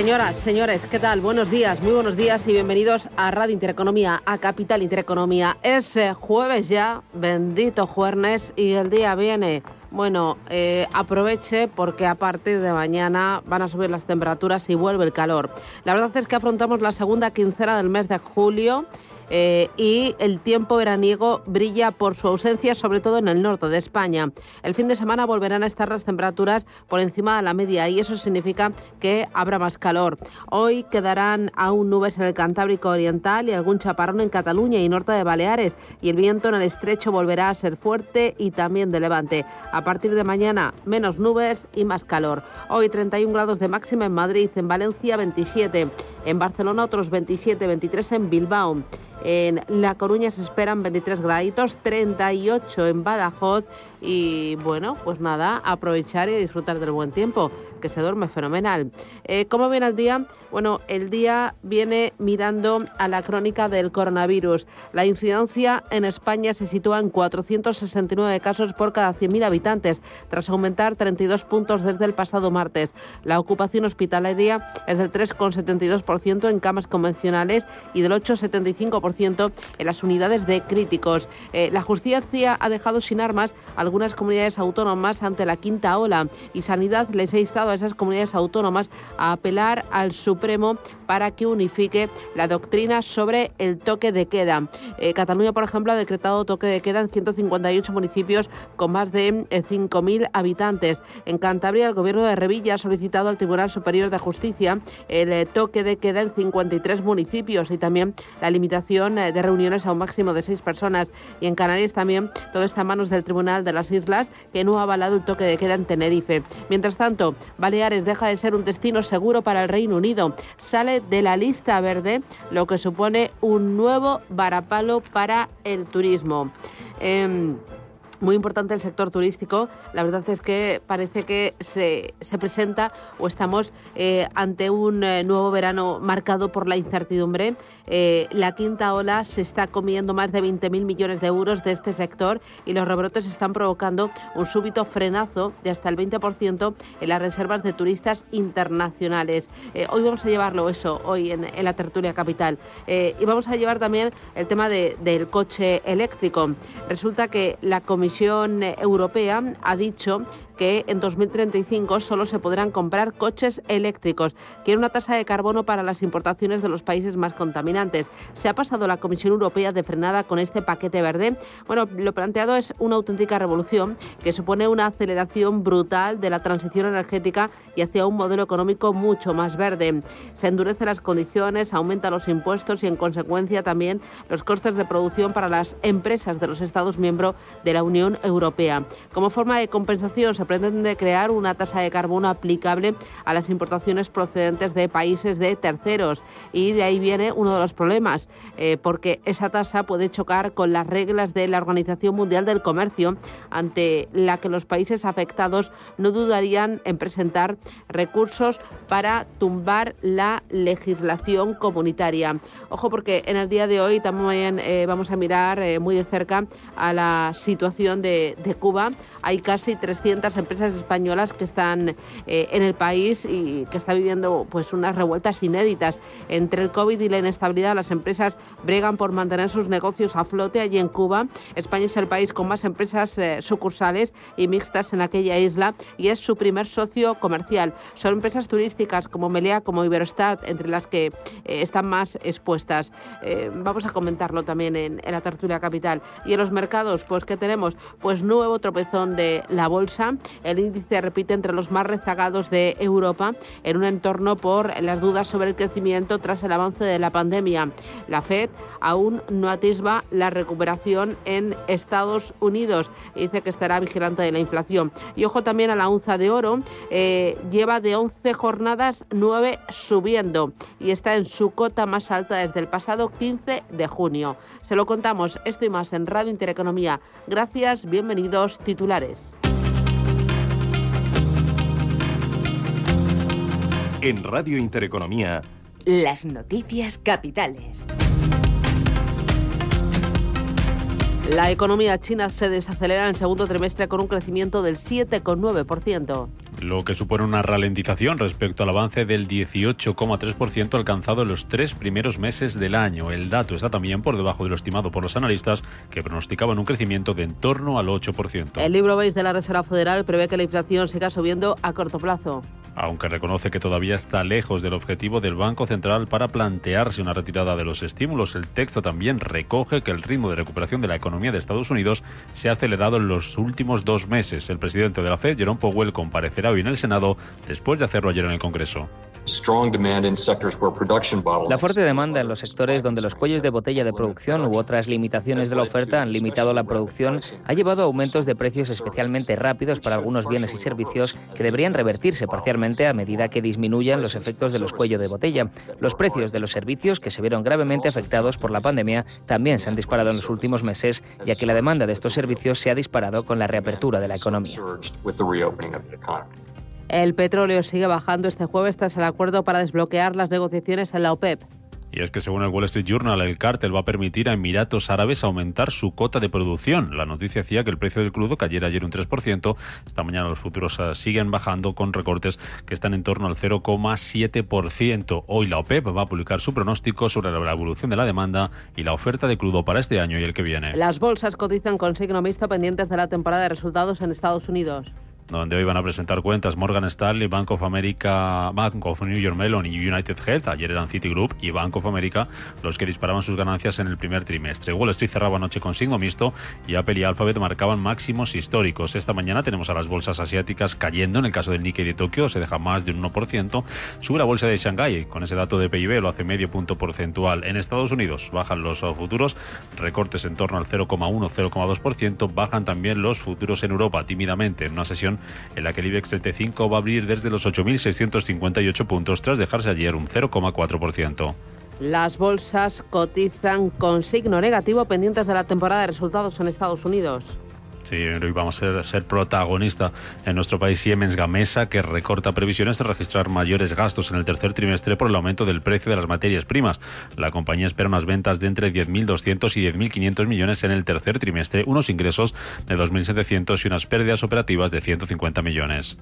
Señoras, señores, ¿qué tal? Buenos días, muy buenos días y bienvenidos a Radio Intereconomía, a Capital Intereconomía. Es eh, jueves ya, bendito jueves, y el día viene. Bueno, eh, aproveche porque a partir de mañana van a subir las temperaturas y vuelve el calor. La verdad es que afrontamos la segunda quincena del mes de julio eh, y el tiempo veraniego brilla por su ausencia, sobre todo en el norte de España. El fin de semana volverán a estar las temperaturas por encima de la media y eso significa que habrá más calor. Hoy quedarán aún nubes en el Cantábrico Oriental y algún chaparrón en Cataluña y norte de Baleares y el viento en el estrecho volverá a ser fuerte y también de levante. A partir de mañana menos nubes y más calor. Hoy 31 grados de máxima en Madrid, en Valencia 27, en Barcelona otros 27, 23 en Bilbao. En La Coruña se esperan 23 graditos, 38 en Badajoz y bueno, pues nada, aprovechar y disfrutar del buen tiempo, que se duerme fenomenal. Eh, ¿Cómo viene el día? Bueno, el día viene mirando a la crónica del coronavirus. La incidencia en España se sitúa en 469 casos por cada 100.000 habitantes, tras aumentar 32 puntos desde el pasado martes. La ocupación hospitalaria es del 3,72% en camas convencionales y del 8,75% en las unidades de críticos. Eh, la justicia ha dejado sin armas algunas comunidades autónomas ante la quinta ola y Sanidad les ha instado a esas comunidades autónomas a apelar al Supremo para que unifique la doctrina sobre el toque de queda. Eh, Cataluña, por ejemplo, ha decretado toque de queda en 158 municipios con más de 5.000 eh, habitantes. En Cantabria, el gobierno de Revilla ha solicitado al Tribunal Superior de Justicia el eh, toque de queda en 53 municipios y también la limitación de reuniones a un máximo de seis personas. Y en Canarias también todo está en manos del Tribunal de las Islas, que no ha avalado el toque de queda en Tenerife. Mientras tanto, Baleares deja de ser un destino seguro para el Reino Unido. Sale de la lista verde, lo que supone un nuevo varapalo para el turismo. Em, muy importante el sector turístico. La verdad es que parece que se, se presenta o estamos eh, ante un eh, nuevo verano marcado por la incertidumbre. Eh, la quinta ola se está comiendo más de 20.000 millones de euros de este sector y los rebrotes están provocando un súbito frenazo de hasta el 20% en las reservas de turistas internacionales. hoy vamos a llevarlo eso, hoy en, la tertulia capital. y vamos a llevar también el tema del coche eléctrico. Resulta que la Comisión Comisión Europea ha dicho que en 2035 solo se podrán comprar coches eléctricos. Quiere una tasa de carbono para las importaciones de los países más contaminantes. ¿Se ha pasado la Comisión Europea de frenada con este paquete verde? Bueno, lo planteado es una auténtica revolución que supone una aceleración brutal de la transición energética y hacia un modelo económico mucho más verde. Se endurecen las condiciones, aumentan los impuestos y en consecuencia también los costes de producción para las empresas de los Estados miembros de la Unión Europea. Como forma de compensación se pretende crear una tasa de carbono aplicable a las importaciones procedentes de países de terceros. Y de ahí viene uno de los problemas, eh, porque esa tasa puede chocar con las reglas de la Organización Mundial del Comercio, ante la que los países afectados no dudarían en presentar recursos para tumbar la legislación comunitaria. Ojo porque en el día de hoy también eh, vamos a mirar eh, muy de cerca a la situación de, de Cuba. Hay casi 300 empresas españolas que están eh, en el país y que está viviendo pues unas revueltas inéditas. Entre el COVID y la inestabilidad, las empresas bregan por mantener sus negocios a flote allí en Cuba. España es el país con más empresas eh, sucursales y mixtas en aquella isla y es su primer socio comercial. Son empresas turísticas como Melea, como Iberostat, entre las que eh, están más expuestas. vamos a comentarlo también en, en la tertulia capital. Y en los mercados, pues ¿qué tenemos? Pues nuevo tropezón de la bolsa el índice repite entre los más rezagados de Europa en un entorno por las dudas sobre el crecimiento tras el avance de la pandemia. La Fed aún no atisba la recuperación en Estados Unidos. Dice que estará vigilante de la inflación. Y ojo también a la onza de oro. Eh, lleva de 11 jornadas 9 subiendo y está en su cota más alta desde el pasado 15 de junio. Se lo contamos esto y más en Radio Intereconomía. Gracias, bienvenidos titulares. En Radio Intereconomía. Las noticias capitales. La economía china se desacelera en el segundo trimestre con un crecimiento del 7,9%. Lo que supone una ralentización respecto al avance del 18,3% alcanzado en los tres primeros meses del año. El dato está también por debajo de lo estimado por los analistas, que pronosticaban un crecimiento de en torno al 8%. El libro BASE de la Reserva Federal prevé que la inflación siga subiendo a corto plazo aunque reconoce que todavía está lejos del objetivo del Banco Central para plantearse una retirada de los estímulos. El texto también recoge que el ritmo de recuperación de la economía de Estados Unidos se ha acelerado en los últimos dos meses. El presidente de la Fed, Jerome Powell, comparecerá hoy en el Senado después de hacerlo ayer en el Congreso. La fuerte demanda en los sectores donde los cuellos de botella de producción u otras limitaciones de la oferta han limitado la producción ha llevado a aumentos de precios especialmente rápidos para algunos bienes y servicios que deberían revertirse parcialmente a medida que disminuyan los efectos de los cuellos de botella. Los precios de los servicios que se vieron gravemente afectados por la pandemia también se han disparado en los últimos meses, ya que la demanda de estos servicios se ha disparado con la reapertura de la economía. El petróleo sigue bajando este jueves tras el acuerdo para desbloquear las negociaciones en la OPEP. Y es que según el Wall Street Journal, el cártel va a permitir a Emiratos Árabes aumentar su cota de producción. La noticia hacía que el precio del crudo cayera ayer un 3%. Esta mañana los futuros eh, siguen bajando con recortes que están en torno al 0,7%. Hoy la OPEP va a publicar su pronóstico sobre la evolución de la demanda y la oferta de crudo para este año y el que viene. Las bolsas cotizan con signo mixto pendientes de la temporada de resultados en Estados Unidos donde hoy van a presentar cuentas Morgan Stanley, Bank of America, Bank of New York Mellon y United Health. Ayer eran Citigroup y Bank of America los que disparaban sus ganancias en el primer trimestre. Wall Street cerraba anoche con signo mixto y Apple y Alphabet marcaban máximos históricos. Esta mañana tenemos a las bolsas asiáticas cayendo. En el caso del Nikkei de Tokio se deja más de un 1%. Sube la bolsa de Shanghái con ese dato de PIB, lo hace medio punto porcentual. En Estados Unidos bajan los futuros, recortes en torno al 0,1-0,2%. Bajan también los futuros en Europa tímidamente en una sesión en la que el IBEX 35 va a abrir desde los 8.658 puntos tras dejarse ayer un 0,4%. Las bolsas cotizan con signo negativo pendientes de la temporada de resultados en Estados Unidos. Sí, hoy vamos a ser, protagonista en nuestro país Siemens Gamesa, que recorta previsiones de registrar mayores gastos en el tercer trimestre por el aumento del precio de las materias primas. La compañía espera unas ventas de entre 10.200 y 10.500 millones en el tercer trimestre, unos ingresos de 2.700 y unas pérdidas operativas de 150 millones.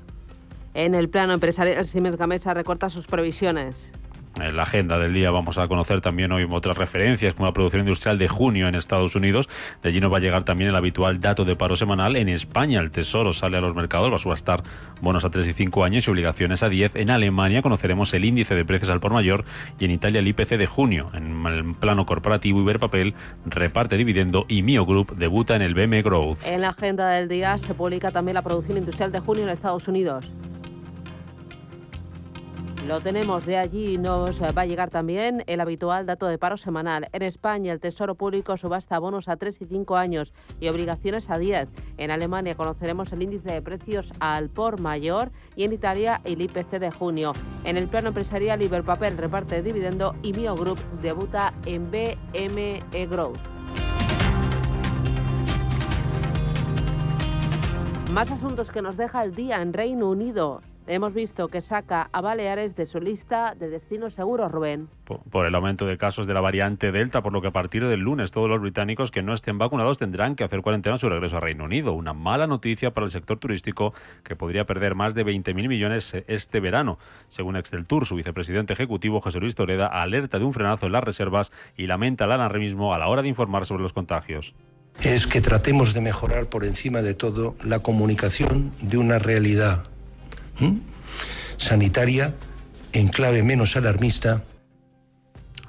En el plano empresarial, Siemens Gamesa recorta sus previsiones. En la agenda del día vamos a conocer también hoy otras referencias como la producción industrial de junio en Estados Unidos. De allí nos va a llegar también el habitual dato de paro semanal. En España el Tesoro sale a los mercados, va a subastar bonos a 3 y 5 años y obligaciones a 10. En Alemania conoceremos el índice de precios al por mayor y en Italia el IPC de junio. En el plano corporativo, Iberpapel reparte dividendo y Mio Group debuta en el BM Growth. En la agenda del día se publica también la producción industrial de junio en Estados Unidos. Lo tenemos de allí, nos va a llegar también el habitual dato de paro semanal. En España el Tesoro Público subasta bonos a 3 y 5 años y obligaciones a 10. En Alemania conoceremos el índice de precios al por mayor y en Italia el IPC de junio. En el plano empresarial Iberpapel reparte dividendo y Mio Group debuta en BME Growth. Más asuntos que nos deja el día en Reino Unido hemos visto que saca a Baleares de su lista de destinos seguros, Rubén. Por, el aumento de casos de la variante Delta, por lo que a partir del lunes todos los británicos que no estén vacunados tendrán que hacer cuarentena a su regreso a Reino Unido. Una mala noticia para el sector turístico que podría perder más de 20.000 millones este verano. Según Excel Tour, su vicepresidente ejecutivo José Luis Toreda alerta de un frenazo en las reservas y lamenta el alarmismo a la hora de informar sobre los contagios es que tratemos de mejorar por encima de todo la comunicación de una realidad sanitaria en clave menos alarmista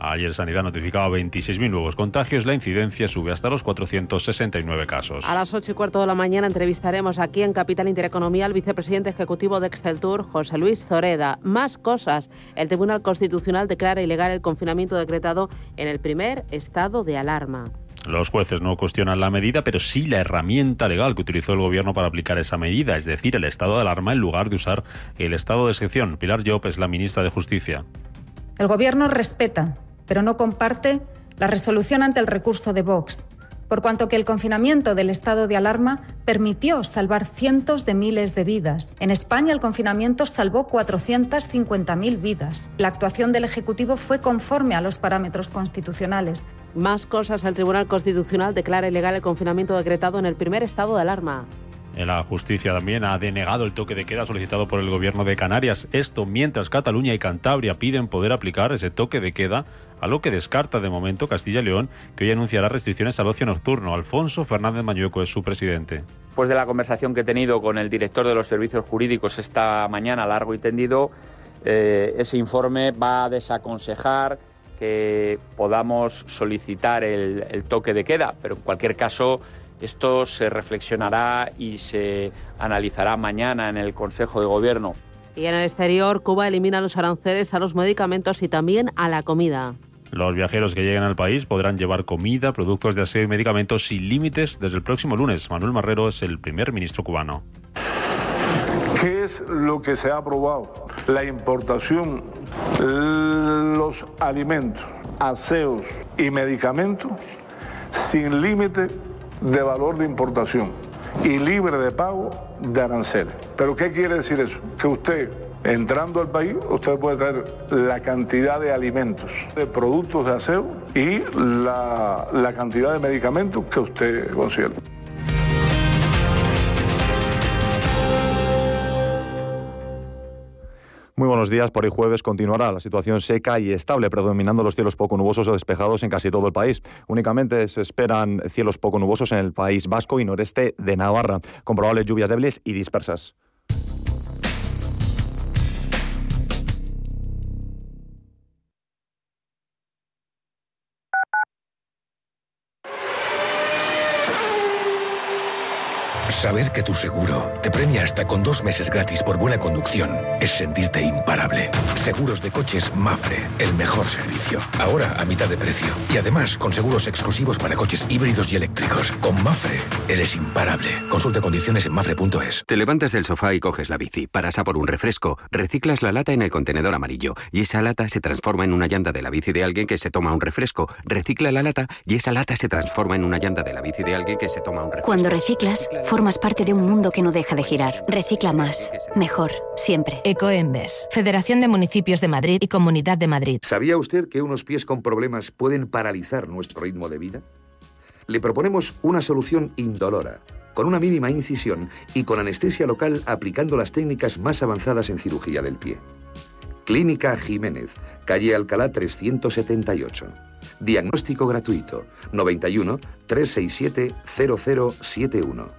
Ayer Sanidad notificaba 26.000 nuevos contagios, la incidencia sube hasta los 469 casos. A las 8 y cuarto de la mañana entrevistaremos aquí en Capital Intereconomía al vicepresidente ejecutivo de Exceltur, José Luis Zoreda. Más cosas. El Tribunal Constitucional declara ilegal el confinamiento decretado en el primer estado de alarma. Los jueces no cuestionan la medida, pero sí la herramienta legal que utilizó el gobierno para aplicar esa medida, es decir, el estado de alarma en lugar de usar el estado de excepción. Pilar Llop es la ministra de Justicia. El gobierno respeta, pero no comparte la resolución ante el recurso de Vox por cuanto que el confinamiento del estado de alarma permitió salvar cientos de miles de vidas. En España el confinamiento salvó 450.000 vidas. La actuación del Ejecutivo fue conforme a los parámetros constitucionales. Más cosas, el Tribunal Constitucional declara ilegal el confinamiento decretado en el primer estado de alarma. La justicia también ha denegado el toque de queda solicitado por el gobierno de Canarias. Esto mientras Cataluña y Cantabria piden poder aplicar ese toque de queda a lo que descarta de momento Castilla y León, que hoy anunciará restricciones al ocio nocturno. Alfonso Fernández Mañueco es su presidente. Después de la conversación que he tenido con el director de los servicios jurídicos esta mañana, largo y tendido, eh, ese informe va a desaconsejar que podamos solicitar el, el toque de queda, pero en cualquier caso esto se reflexionará y se analizará mañana en el Consejo de Gobierno. Y en el exterior, Cuba elimina los aranceles a los medicamentos y también a la comida. Los viajeros que lleguen al país podrán llevar comida, productos de aseo y medicamentos sin límites desde el próximo lunes. Manuel Marrero es el primer ministro cubano. ¿Qué es lo que se ha aprobado? La importación, los alimentos, aseos y medicamentos sin límite de valor de importación y libre de pago de aranceles. ¿Pero qué quiere decir eso? Que usted, entrando al país, usted puede traer la cantidad de alimentos, de productos de aseo y la, la cantidad de medicamentos que usted considere. Muy buenos días. Por hoy jueves continuará la situación seca y estable, predominando los cielos poco nubosos o despejados en casi todo el país. Únicamente se esperan cielos poco nubosos en el País Vasco y noreste de Navarra, con probables lluvias débiles y dispersas. Saber que tu seguro te premia hasta con dos meses gratis por buena conducción es sentirte imparable. Seguros de coches Mafre, el mejor servicio. Ahora a mitad de precio. Y además con seguros exclusivos para coches híbridos y eléctricos. Con Mafre eres imparable. Consulta condiciones en mafre.es. Te levantas del sofá y coges la bici. Paras a por un refresco. Reciclas la lata en el contenedor amarillo. Y esa lata se transforma en una llanta de la bici de alguien que se toma un refresco. Recicla la lata y esa lata se transforma en una llanta de la bici de alguien que se toma un refresco. Cuando reciclas, formas parte de un mundo que no deja de girar. Recicla más, mejor, siempre. Ecoembes, Federación de Municipios de Madrid y Comunidad de Madrid. ¿Sabía usted que unos pies con problemas pueden paralizar nuestro ritmo de vida? Le proponemos una solución indolora, con una mínima incisión y con anestesia local aplicando las técnicas más avanzadas en cirugía del pie. Clínica Jiménez, calle Alcalá 378. Diagnóstico gratuito 91 367 0071.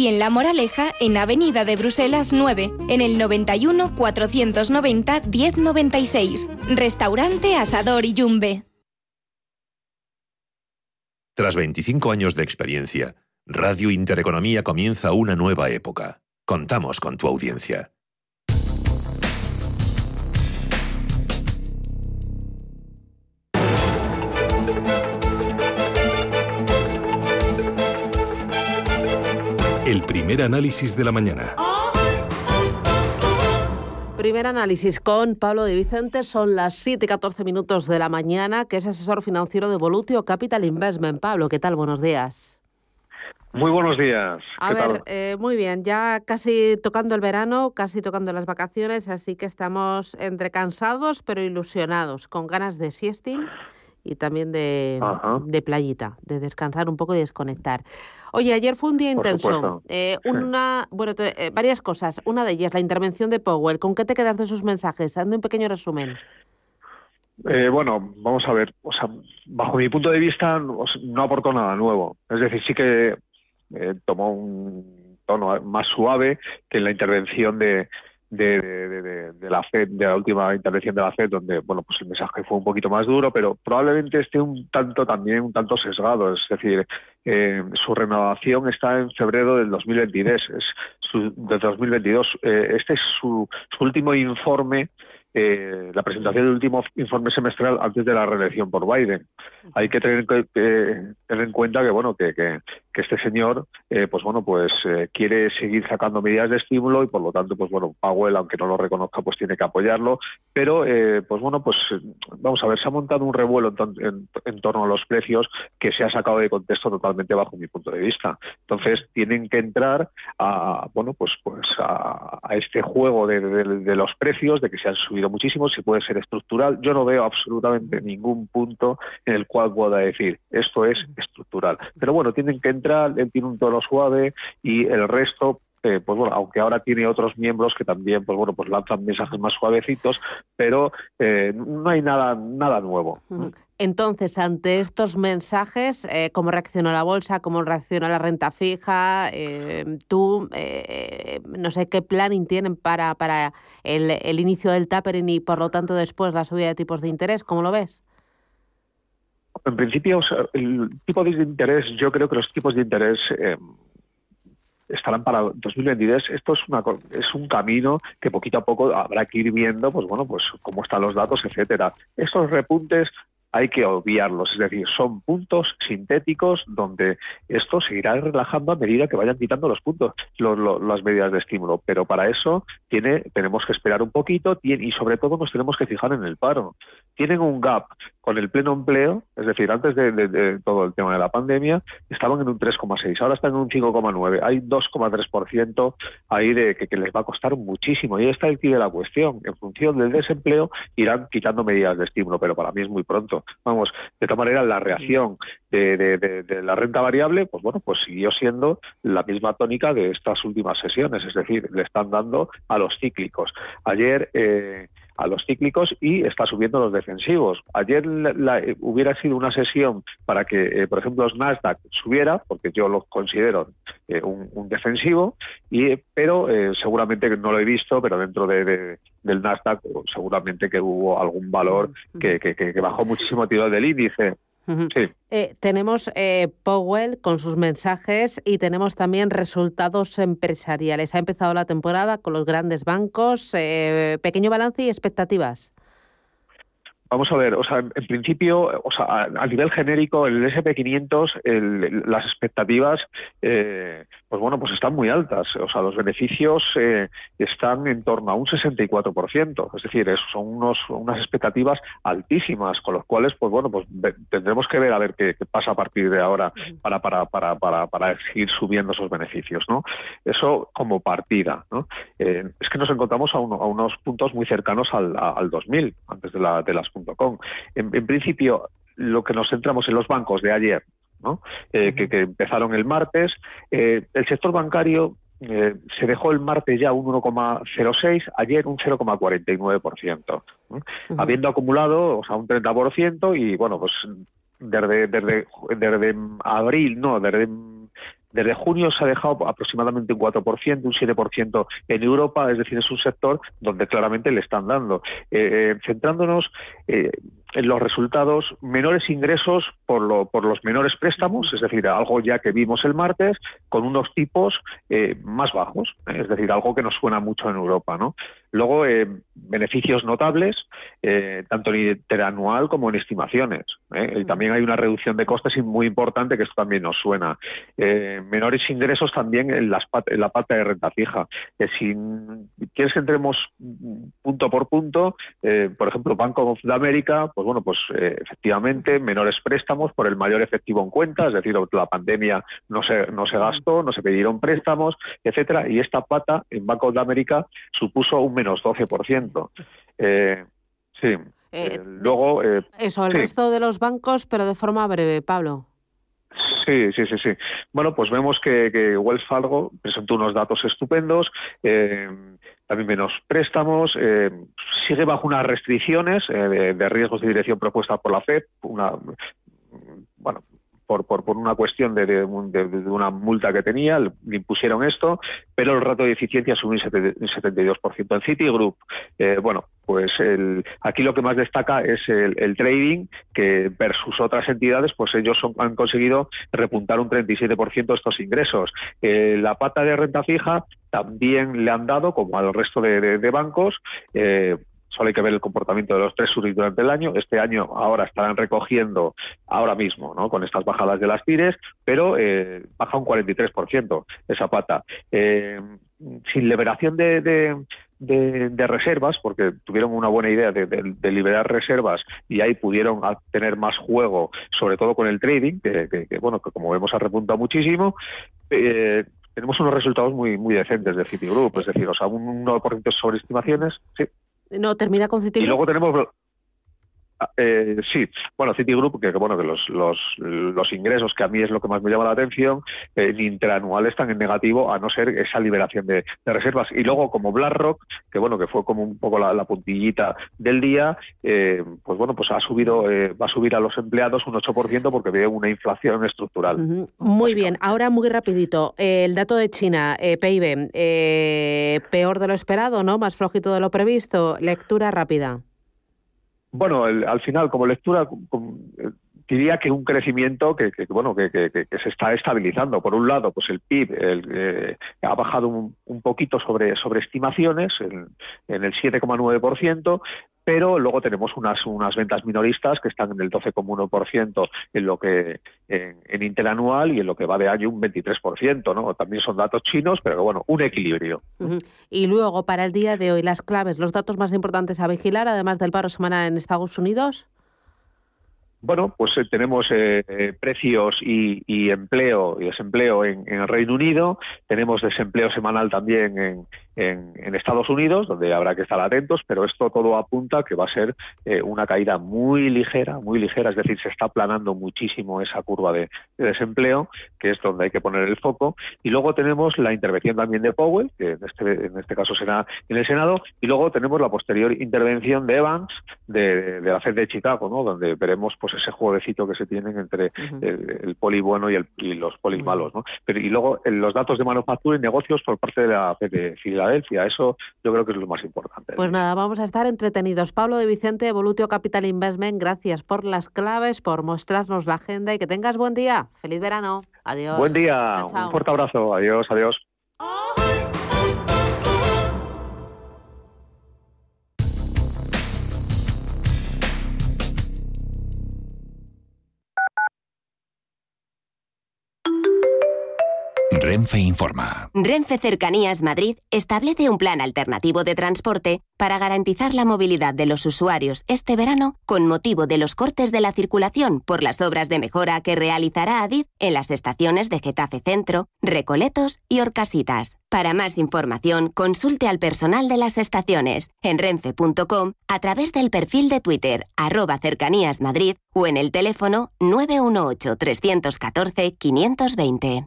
y en La Moraleja, en Avenida de Bruselas 9, en el 91 490 1096. Restaurante Asador y Yumbe. Tras 25 años de experiencia, Radio Intereconomía comienza una nueva época. Contamos con tu audiencia. El primer análisis de la mañana. Primer análisis con Pablo de Vicente. Son las 7 y 14 minutos de la mañana, que es asesor financiero de Volutio Capital Investment. Pablo, ¿qué tal? Buenos días. Muy buenos días. A ver, eh, muy bien, ya casi tocando el verano, casi tocando las vacaciones, así que estamos entre cansados pero ilusionados, con ganas de siesting y también de, de playita, de descansar un poco y desconectar. Oye, ayer fue un día intenso. Eh, una, bueno, eh, varias cosas. Una de ellas, la intervención de Powell. ¿Con qué te quedas de sus mensajes? Hazme un pequeño resumen. Eh, bueno, vamos a ver. O sea, bajo mi punto de vista, no aportó nada nuevo. Es decir, sí que eh, tomó un tono más suave que en la intervención de, de, la FED, de la última intervención de la FED, donde bueno, pues el mensaje fue un poquito más duro, pero probablemente esté un tanto también un tanto sesgado. Es decir, eh, su renovación está en febrero del 2023, es su, del 2022. Eh, este es su, su último informe eh, la presentación del último informe semestral antes de la reelección por Biden. Hay que tener, tener en cuenta que bueno que, que, este señor eh, pues bueno pues eh, quiere seguir sacando medidas de estímulo y por lo tanto pues bueno Powell aunque no lo reconozca pues tiene que apoyarlo pero pues bueno pues vamos a ver se ha montado un revuelo en, torno a los precios que se ha sacado de contexto totalmente bajo mi punto de vista entonces tienen que entrar a bueno pues pues a, este juego de, de los precios de que se han subido muchísimo, si puede ser estructural. Yo no veo absolutamente ningún punto en el cual pueda decir esto es estructural. Pero bueno, tienen que él tiene un tono suave y el resto eh, pues bueno, aunque ahora tiene otros miembros que también, pues bueno, pues lanzan mensajes más suavecitos, pero eh, no hay nada, nada nuevo. Entonces, ante estos mensajes, eh, ¿cómo reacciona la bolsa? ¿Cómo reacciona la renta fija? Eh, ¿Tú, no sé qué planning tienen para, para el, inicio del tapering y, por lo tanto, después la subida de tipos de interés? ¿Cómo lo ves? En principio, el tipo de interés, yo creo que los tipos de interés estarán para 2023. Esto es, una, es un camino que poquito a poco habrá que ir viendo, pues bueno, pues cómo están los datos, etcétera. Estos repuntes hay que obviarlos, es decir, son puntos sintéticos donde esto se irá relajando a medida que vayan quitando los puntos, las medidas de estímulo. Pero para eso tiene, tenemos que esperar un poquito y sobre todo nos tenemos que fijar en el paro. Tienen un gap con el pleno empleo, es decir, antes de, todo el tema de la pandemia, estaban en un 3,6, ahora están en un 5,9. Hay 2,3% ahí de que, les va a costar muchísimo. Y está el key de la cuestión. En función del desempleo irán quitando medidas de estímulo, pero para mí es muy pronto. Vamos, de esta manera la reacción de, la renta variable, pues bueno, pues siguió siendo la misma tónica de estas últimas sesiones, es decir, le están dando a los cíclicos. Ayer eh, a los cíclicos y está subiendo los defensivos. Ayer hubiera sido una sesión para que, eh, por ejemplo, los Nasdaq subiera, porque yo lo considero eh, un, defensivo, y, pero seguramente no lo he visto, pero dentro de, del Nasdaq seguramente que hubo algún valor que, que, bajó muchísimo tiro del índice. Eh, tenemos eh, Powell con sus mensajes y tenemos también resultados empresariales. Ha empezado la temporada con los grandes bancos. Eh, pequeño balance y expectativas. Vamos a ver, o sea, en principio, o sea, a, nivel genérico, el SP500, las expectativas, eh, pues bueno, pues están muy altas. O sea, los beneficios eh, están en torno a un 64%. Es decir, son unos, unas expectativas altísimas, con los cuales, pues bueno, pues tendremos que ver a ver qué, pasa a partir de ahora para, para, para, para, para seguir subiendo esos beneficios, ¿no? Eso como partida, ¿no? Eh, es que nos encontramos a, a, unos puntos muy cercanos al, al 2000, antes de, la, de las en, principio, lo que nos centramos en los bancos de ayer, eh, que, empezaron el martes, eh, el sector bancario eh, se dejó el martes ya un 1,06, ayer un 0,49%, habiendo acumulado o sea, un 30% y bueno, pues desde, desde, desde abril, no, desde desde junio se ha dejado aproximadamente un 4%, un 7% en Europa, es decir, es un sector donde claramente le están dando. Eh, eh, centrándonos eh, los resultados, menores ingresos por, lo, por los menores préstamos, es decir, algo ya que vimos el martes, con unos tipos más bajos, es decir, algo que nos suena mucho en Europa. ¿no? Luego, beneficios notables, eh, tanto en interanual como en estimaciones. ¿eh? Y también hay una reducción de costes muy importante, que esto también nos suena. Eh, menores ingresos también en, las, en la parte de renta fija. si quieres que entremos punto por punto, por ejemplo, Banco de América, pues bueno, pues efectivamente menores préstamos por el mayor efectivo en cuenta, es decir, la pandemia no se, no se gastó, no se pidieron préstamos, etcétera, y esta pata en Banco de América supuso un menos 12%. Eh, sí. Eh, eh, luego. eso, el resto de los bancos, pero de forma breve, Pablo. Sí, sí, sí, sí. Bueno, pues vemos que, que Wells Fargo presentó unos datos estupendos, también menos préstamos, sigue bajo unas restricciones de, de, riesgos de dirección propuesta por la FED, una, bueno, por, por, por una cuestión de, de, una multa que tenía, le impusieron esto, pero el rato de eficiencia subió un 72%. En Citigroup, eh, bueno, pues el, aquí lo que más destaca es el, trading, que versus otras entidades, pues ellos han conseguido repuntar un 37% estos ingresos. Eh, la pata de renta fija también le han dado, como al resto de, bancos, eh, Solo hay que ver el comportamiento de los tres suris durante el año. Este año ahora estarán recogiendo, ahora mismo, ¿no? con estas bajadas de las tires, pero eh, baja un 43% esa pata. Eh, sin liberación de, de, reservas, porque tuvieron una buena idea de, liberar reservas y ahí pudieron tener más juego, sobre todo con el trading, que, bueno, que como vemos ha repuntado muchísimo. Eh, tenemos unos resultados muy muy decentes de Citigroup, es decir, o sea, un 1% sobre estimaciones, sí. No, termina con Citigroup. Y luego tenemos eh, sí, bueno, Citigroup, que, bueno, que los, los, los, ingresos, que a mí es lo que más me llama la atención, eh, interanual están en negativo, a no ser esa liberación de, reservas. Y luego, como BlackRock, que bueno, que fue como un poco la, puntillita del día, eh, pues bueno, pues ha subido, eh, va a subir a los empleados un 8% porque ve una inflación estructural. Muy bien, ahora muy rapidito, el dato de China, PIB, peor de lo esperado, ¿no? Más flojito de lo previsto. Lectura rápida. Bueno, al final, como lectura, eh, diría que un crecimiento que, bueno que, se está estabilizando. Por un lado, pues el PIB eh, ha bajado un, poquito sobre, sobre estimaciones en, en el 7,9%, pero luego tenemos unas, unas ventas minoristas que están en el 12,1% en lo que en, interanual y en lo que va de año un 23%, ¿no? También son datos chinos, pero bueno, un equilibrio. Y luego para el día de hoy las claves, los datos más importantes a vigilar, además del paro semanal en Estados Unidos. Bueno, pues eh, tenemos eh, eh, precios y, empleo y desempleo en, el Reino Unido, tenemos desempleo semanal también en, Estados Unidos, donde habrá que estar atentos, pero esto todo apunta que va a ser una caída muy ligera, muy ligera, es decir, se está aplanando muchísimo esa curva de, desempleo, que es donde hay que poner el foco, y luego tenemos la intervención también de Powell, que en este, en este caso será en el Senado, y luego tenemos la posterior intervención de Evans de, la Fed de Chicago, ¿no? donde veremos pues ese jueguecito que se tienen entre el, poli bueno y, el, los polis malos. ¿no? Pero, y luego los datos de manufactura y negocios por parte de la de Filadelfia. Eso yo creo que es lo más importante. Pues nada, vamos a estar entretenidos. Pablo de Vicente, Evolutio Capital Investment, gracias por las claves, por mostrarnos la agenda y que tengas buen día. Feliz verano. Adiós. Buen día. Un fuerte abrazo. Adiós, adiós. Renfe informa. Renfe Cercanías Madrid establece un plan alternativo de transporte para garantizar la movilidad de los usuarios este verano con motivo de los cortes de la circulación por las obras de mejora que realizará Adif en las estaciones de Getafe Centro, Recoletos y Orcasitas. Para más información, consulte al personal de las estaciones en renfe.com a través del perfil de Twitter arroba Madrid o en el teléfono 918 314 520.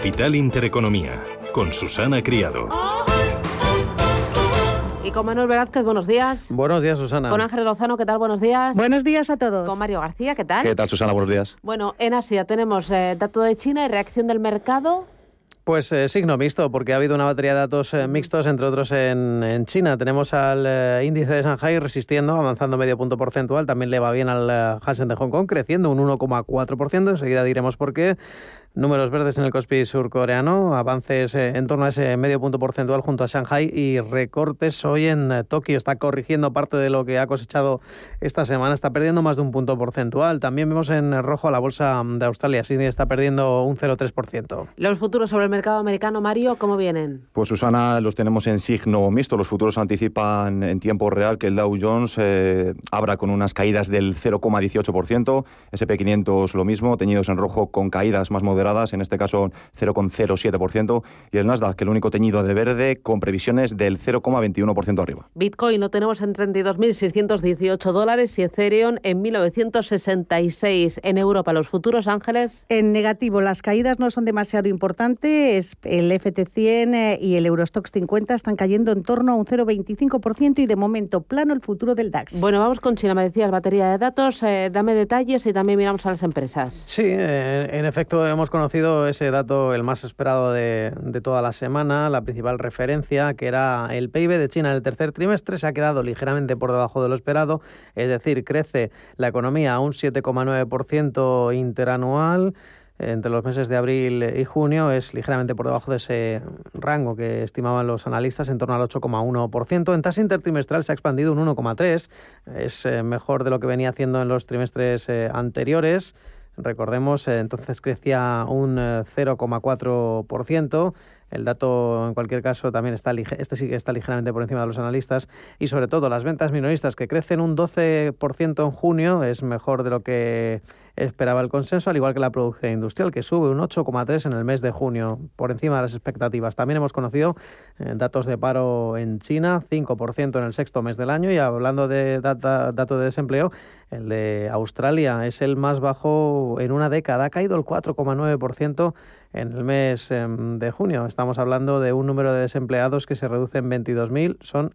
Capital Intereconomía, con Susana Criado. Y con Manuel Velázquez, buenos días. Buenos días, Susana. Con Ángel Lozano, ¿qué tal? Buenos días. Buenos días a todos. Con Mario García, ¿qué tal? ¿Qué tal, Susana? Buenos días. Bueno, en Asia tenemos eh, dato de China y reacción del mercado. Pues eh, signo mixto, porque ha habido una batería de datos eh, mixtos, entre otros en, en China. Tenemos al eh, índice de Shanghai resistiendo, avanzando medio punto porcentual. También le va bien al eh, Hansen de Hong Kong, creciendo un 1,4%. Enseguida diremos por qué. Números verdes en el Kospi surcoreano, avances eh, en torno a ese medio punto porcentual junto a Shanghai y recortes hoy en eh, Tokio. Está corrigiendo parte de lo que ha cosechado esta semana, está perdiendo más de un punto porcentual. También vemos en rojo a la bolsa de Australia, Sydney está perdiendo un 0,3%. Los futuros sobre el mercado americano, Mario, ¿cómo vienen? Pues Susana, los tenemos en signo mixto. Los futuros anticipan en tiempo real que el Dow Jones eh, abra con unas caídas del 0,18%, SP500 lo mismo, teñidos en rojo con caídas más moderadas, en este caso 0,07%, y el Nasdaq, que el único teñido de verde, con previsiones del 0,21% arriba. Bitcoin lo tenemos en 32.618 dólares y Ethereum en 1966. En Europa, los futuros ángeles. En negativo, las caídas no son demasiado importantes. El FT100 eh, y el Eurostox 50 están cayendo en torno a un 0,25% y de momento plano el futuro del DAX. Bueno, vamos con China. Me decías batería de datos. Eh, dame detalles y también miramos a las empresas. Sí, eh, en efecto hemos conocido ese dato, el más esperado de, de toda la semana, la principal referencia, que era el PIB de China en el tercer trimestre, se ha quedado ligeramente por debajo de lo esperado, es decir, crece la economía a un 7,9% interanual entre los meses de abril y junio es ligeramente por debajo de ese rango que estimaban los analistas, en torno al 8,1%. En tasa intertrimestral se ha expandido un 1,3%, es eh, mejor de lo que venía haciendo en los trimestres eh, anteriores. Recordemos, eh, entonces crecía un eh, 0,4%. El dato, en cualquier caso, también está este sí que está ligeramente por encima de los analistas. Y sobre todo, las ventas minoristas que crecen un 12% en junio es mejor de lo que esperaba el consenso, al igual que la producción industrial, que sube un 8,3 en el mes de junio, por encima de las expectativas. También hemos conocido eh, datos de paro en China, 5% en el sexto mes del año. Y hablando de data, dato de desempleo, el de Australia es el más bajo en una década, ha caído el 4,9% en el mes eh, de junio. Estamos hablando de un número de desempleados que se reduce en 22.000, son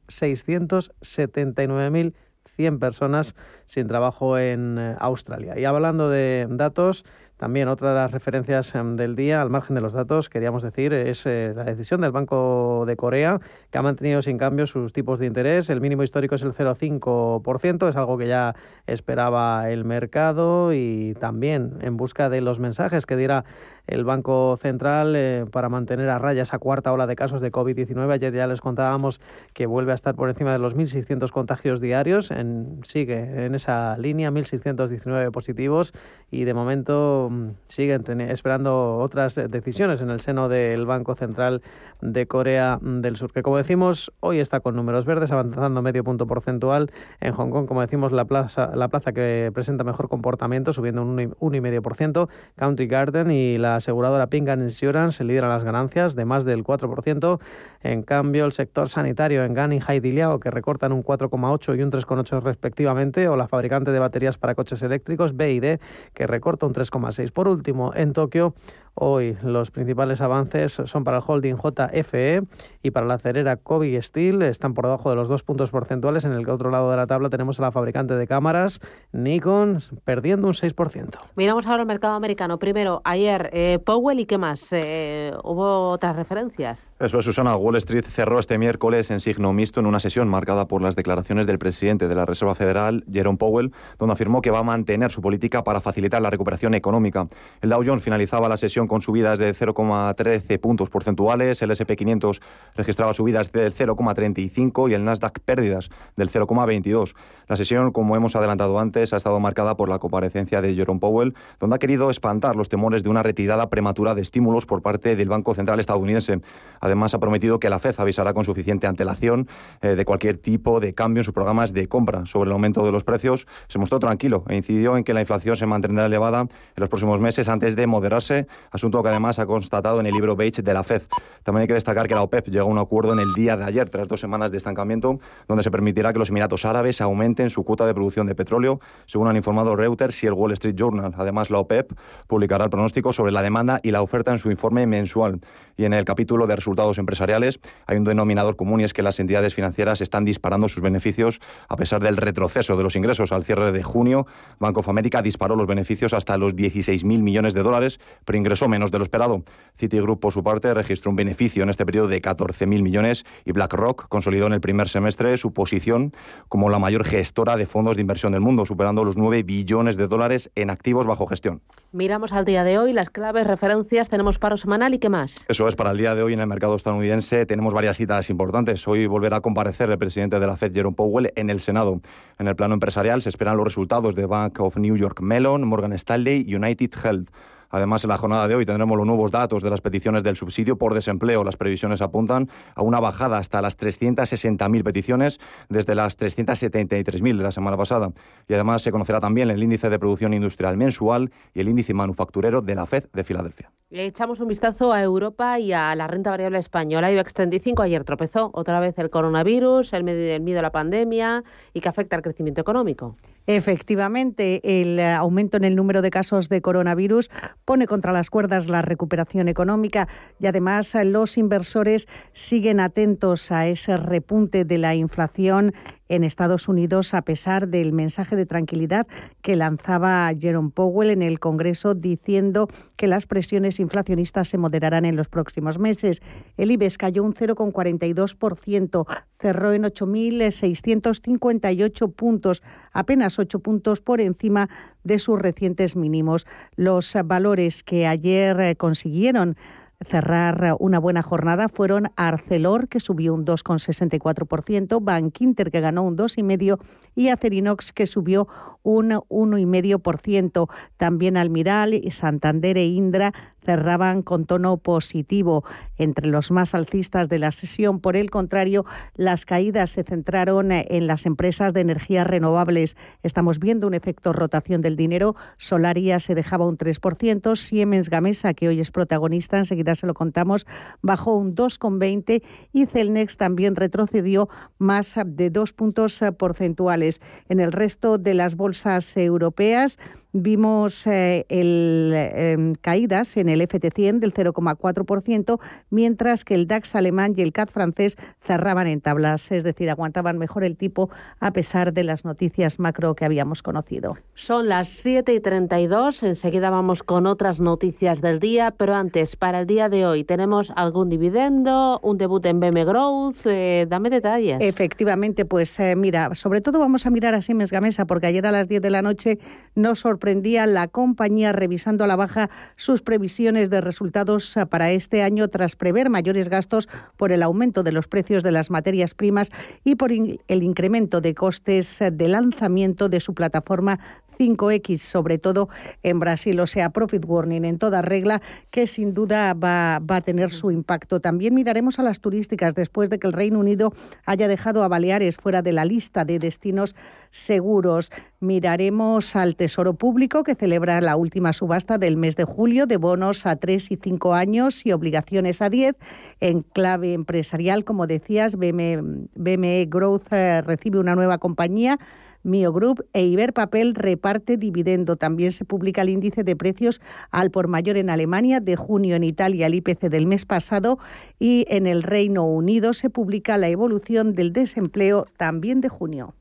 679.100 personas sin trabajo en eh, Australia. Y hablando de datos, también otra de las referencias um, del día, al margen de los datos, queríamos decir, es eh, la decisión del Banco de Corea, que ha mantenido sin cambio sus tipos de interés. El mínimo histórico es el 0,5%, es algo que ya esperaba el mercado y también en busca de los mensajes que diera el Banco Central eh, para mantener a raya esa cuarta ola de casos de COVID-19. Ayer ya les contábamos que vuelve a estar por encima de los 1.600 contagios diarios. En, sigue en esa línea, 1.619 positivos y de momento mm, siguen esperando otras decisiones en el seno del Banco Central de Corea del Sur, que como decimos, hoy está con números verdes, avanzando medio punto porcentual. En Hong Kong, como decimos, la plaza, la plaza que presenta mejor comportamiento, subiendo un 1,5%. Country Garden y la aseguradora Ping Insurance lideran las ganancias de más del 4%. En cambio, el sector sanitario en Gan y Haidiliao, que recortan un 4,8 y un 3,8 respectivamente, o la fabricante de baterías para coches eléctricos BID, que recorta un 3,6. Por último, en Tokio, Hoy los principales avances son para el holding JFE y para la cerera Kobe Steel. Están por debajo de los dos puntos porcentuales. En el otro lado de la tabla tenemos a la fabricante de cámaras, Nikon, perdiendo un 6%. Miramos ahora el mercado americano. Primero, ayer eh, Powell y qué más. Eh, ¿Hubo otras referencias? Eso es, Susana. Wall Street cerró este miércoles en signo mixto en una sesión marcada por las declaraciones del presidente de la Reserva Federal, Jerome Powell, donde afirmó que va a mantener su política para facilitar la recuperación económica. El Dow Jones finalizaba la sesión con subidas de 0,13 puntos porcentuales, el SP500 registraba subidas del 0,35 y el Nasdaq pérdidas del 0,22. La sesión, como hemos adelantado antes, ha estado marcada por la comparecencia de Jerome Powell, donde ha querido espantar los temores de una retirada prematura de estímulos por parte del Banco Central estadounidense. Además, ha prometido que la FED avisará con suficiente antelación eh, de cualquier tipo de cambio en sus programas de compra. Sobre el aumento de los precios, se mostró tranquilo e incidió en que la inflación se mantendrá elevada en los próximos meses antes de moderarse, asunto que además ha constatado en el libro Beige de la FED. También hay que destacar que la OPEP llegó a un acuerdo en el día de ayer, tras dos semanas de estancamiento, donde se permitirá que los Emiratos Árabes aumenten su cuota de producción de petróleo, según han informado Reuters y el Wall Street Journal. Además, la OPEP publicará el pronóstico sobre la demanda y la oferta en su informe mensual. Y en el capítulo de resultados empresariales hay un denominador común y es que las entidades financieras están disparando sus beneficios a pesar del retroceso de los ingresos. Al cierre de junio, Bank of America disparó los beneficios hasta los 16.000 millones de dólares, pero ingresó menos de lo esperado. Citigroup, por su parte, registró un beneficio en este periodo de 14.000 millones y BlackRock consolidó en el primer semestre su posición como la mayor gestora de fondos de inversión del mundo, superando los 9 billones de dólares en activos bajo gestión. Miramos al día de hoy las claves, referencias, tenemos paro semanal y qué más. Eso es, para el día de hoy en el mercado estadounidense tenemos varias citas importantes. Hoy volverá a comparecer el presidente de la Fed, Jerome Powell, en el Senado. En el plano empresarial se esperan los resultados de Bank of New York Mellon, Morgan Stanley y United Health. Además, en la jornada de hoy tendremos los nuevos datos de las peticiones del subsidio por desempleo. Las previsiones apuntan a una bajada hasta las 360.000 peticiones desde las 373.000 de la semana pasada. Y además se conocerá también el índice de producción industrial mensual y el índice manufacturero de la FED de Filadelfia. Le echamos un vistazo a Europa y a la renta variable española. IBEX 35 ayer tropezó otra vez el coronavirus, el miedo a la pandemia y que afecta al crecimiento económico. Efectivamente, el aumento en el número de casos de coronavirus pone contra las cuerdas la recuperación económica y además los inversores siguen atentos a ese repunte de la inflación en Estados Unidos a pesar del mensaje de tranquilidad que lanzaba Jerome Powell en el Congreso diciendo que las presiones inflacionistas se moderarán en los próximos meses. El IBEX cayó un 0,42%, cerró en 8.658 puntos, apenas 8 puntos por encima de sus recientes mínimos. Los valores que ayer eh, consiguieron cerrar una buena jornada fueron Arcelor, que subió un 2,64%, Bankinter, que ganó un 2,5%, y Acerinox, que subió un 1,5%. También Almiral, Santander e Indra cerraban con tono positivo entre los más alcistas de la sesión. Por el contrario, las caídas se centraron en las empresas de energías renovables. Estamos viendo un efecto rotación del dinero. Solaria se dejaba un 3%, Siemens Gamesa, que hoy es protagonista, enseguida se lo contamos, bajó un 2,20 y Celnex también retrocedió más de dos puntos porcentuales. En el resto de las bolsas europeas, vimos eh, el, em, caídas en el FT100 del 0,4%, mientras que el DAX alemán y el CAC francés cerraban en tablas, es decir, aguantaban mejor el tipo a pesar de las noticias macro que habíamos conocido. Son las 7 y 32, enseguida vamos con otras noticias del día, pero antes, para el día de hoy, ¿tenemos algún dividendo, un debut en BM Growth? Eh, dame detalles. Efectivamente, pues eh, mira, sobre todo vamos a mirar a Siemens Gamesa, porque ayer a las 10 de la noche nos sorprendió la compañía revisando a la baja sus previsiones de resultados eh, para este año tras prever mayores gastos por el aumento de los precios de las materias primas y por el incremento de costes eh, de lanzamiento de su plataforma 5X, sobre todo en Brasil, o sea, profit warning en toda regla, que sin duda va, va, a tener su impacto. También miraremos a las turísticas después de que el Reino Unido haya dejado a Baleares fuera de la lista de destinos seguros. Miraremos al Tesoro Público, que celebra la última subasta del mes de julio de bonos a 3 y 5 años y obligaciones a 10. En clave empresarial, como decías, BME, BME Growth eh, recibe una nueva compañía Mio Group e Iberpapel reparte dividendo. También se publica el índice de precios al por mayor en Alemania, de junio en Italia el IPC del mes pasado y en el Reino Unido se publica la evolución del desempleo también de junio.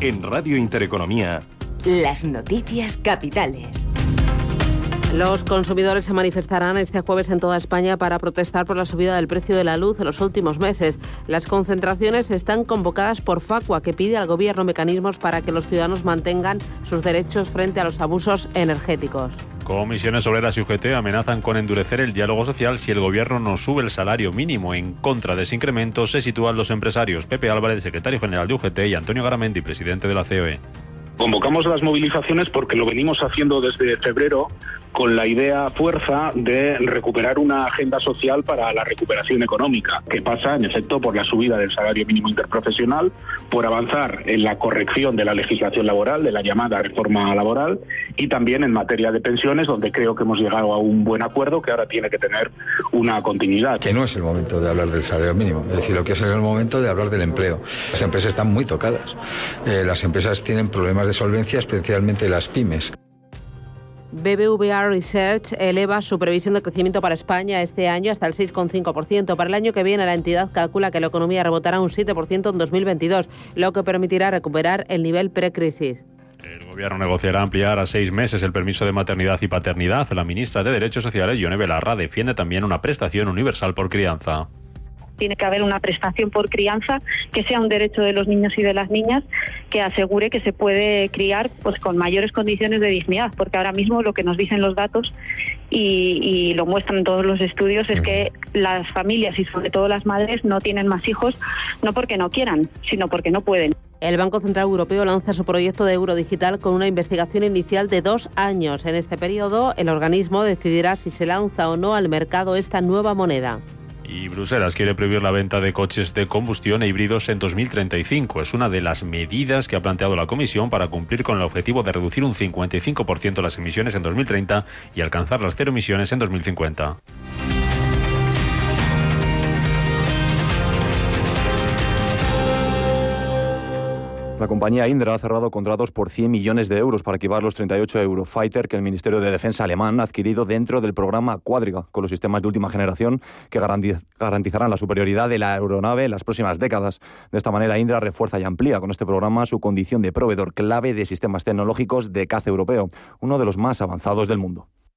En Radio Intereconomía. Las noticias capitales. Los consumidores se manifestarán este jueves en toda España para protestar por la subida del precio de la luz en los últimos meses. Las concentraciones están convocadas por Facua, que pide al Gobierno mecanismos para que los ciudadanos mantengan sus derechos frente a los abusos energéticos. Comisiones Obreras y UGT amenazan con endurecer el diálogo social si el gobierno no sube el salario mínimo. En contra de ese incremento se sitúan los empresarios Pepe Álvarez, secretario general de UGT, y Antonio Garamendi, presidente de la COE. Convocamos las movilizaciones porque lo venimos haciendo desde febrero con la idea fuerza de recuperar una agenda social para la recuperación económica, que pasa en efecto por la subida del salario mínimo interprofesional, por avanzar en la corrección de la legislación laboral, de la llamada reforma laboral, y también en materia de pensiones, donde creo que hemos llegado a un buen acuerdo que ahora tiene que tener una continuidad. Que no es el momento de hablar del salario mínimo, es decir, lo que es el momento de hablar del empleo. Las empresas están muy tocadas, eh, las empresas tienen problemas de solvencia, especialmente las pymes. BBVA Research eleva su previsión de crecimiento para España este año hasta el 6,5%. Para el año que viene, la entidad calcula que la economía rebotará un 7% en 2022, lo que permitirá recuperar el nivel precrisis. El gobierno negociará ampliar a seis meses el permiso de maternidad y paternidad. La ministra de Derechos Sociales, Yone Belarra, defiende también una prestación universal por crianza tiene que haber una prestación por crianza que sea un derecho de los niños y de las niñas que asegure que se puede criar pues con mayores condiciones de dignidad, porque ahora mismo lo que nos dicen los datos y, y lo muestran todos los estudios es que las familias y sobre todo las madres no tienen más hijos no porque no quieran, sino porque no pueden. El Banco Central Europeo lanza su proyecto de euro digital con una investigación inicial de dos años. En este periodo, el organismo decidirá si se lanza o no al mercado esta nueva moneda. Y Bruselas quiere prohibir la venta de coches de combustión e híbridos en 2035. Es una de las medidas que ha planteado la Comisión para cumplir con el objetivo de reducir un 55% las emisiones en 2030 y alcanzar las cero emisiones en 2050. La compañía Indra ha cerrado contratos por 100 millones de euros para equipar los 38 Eurofighter que el Ministerio de Defensa alemán ha adquirido dentro del programa Cuadriga, con los sistemas de última generación que garantizarán la superioridad de la aeronave en las próximas décadas. De esta manera, Indra refuerza y amplía con este programa su condición de proveedor clave de sistemas tecnológicos de caza europeo, uno de los más avanzados del mundo.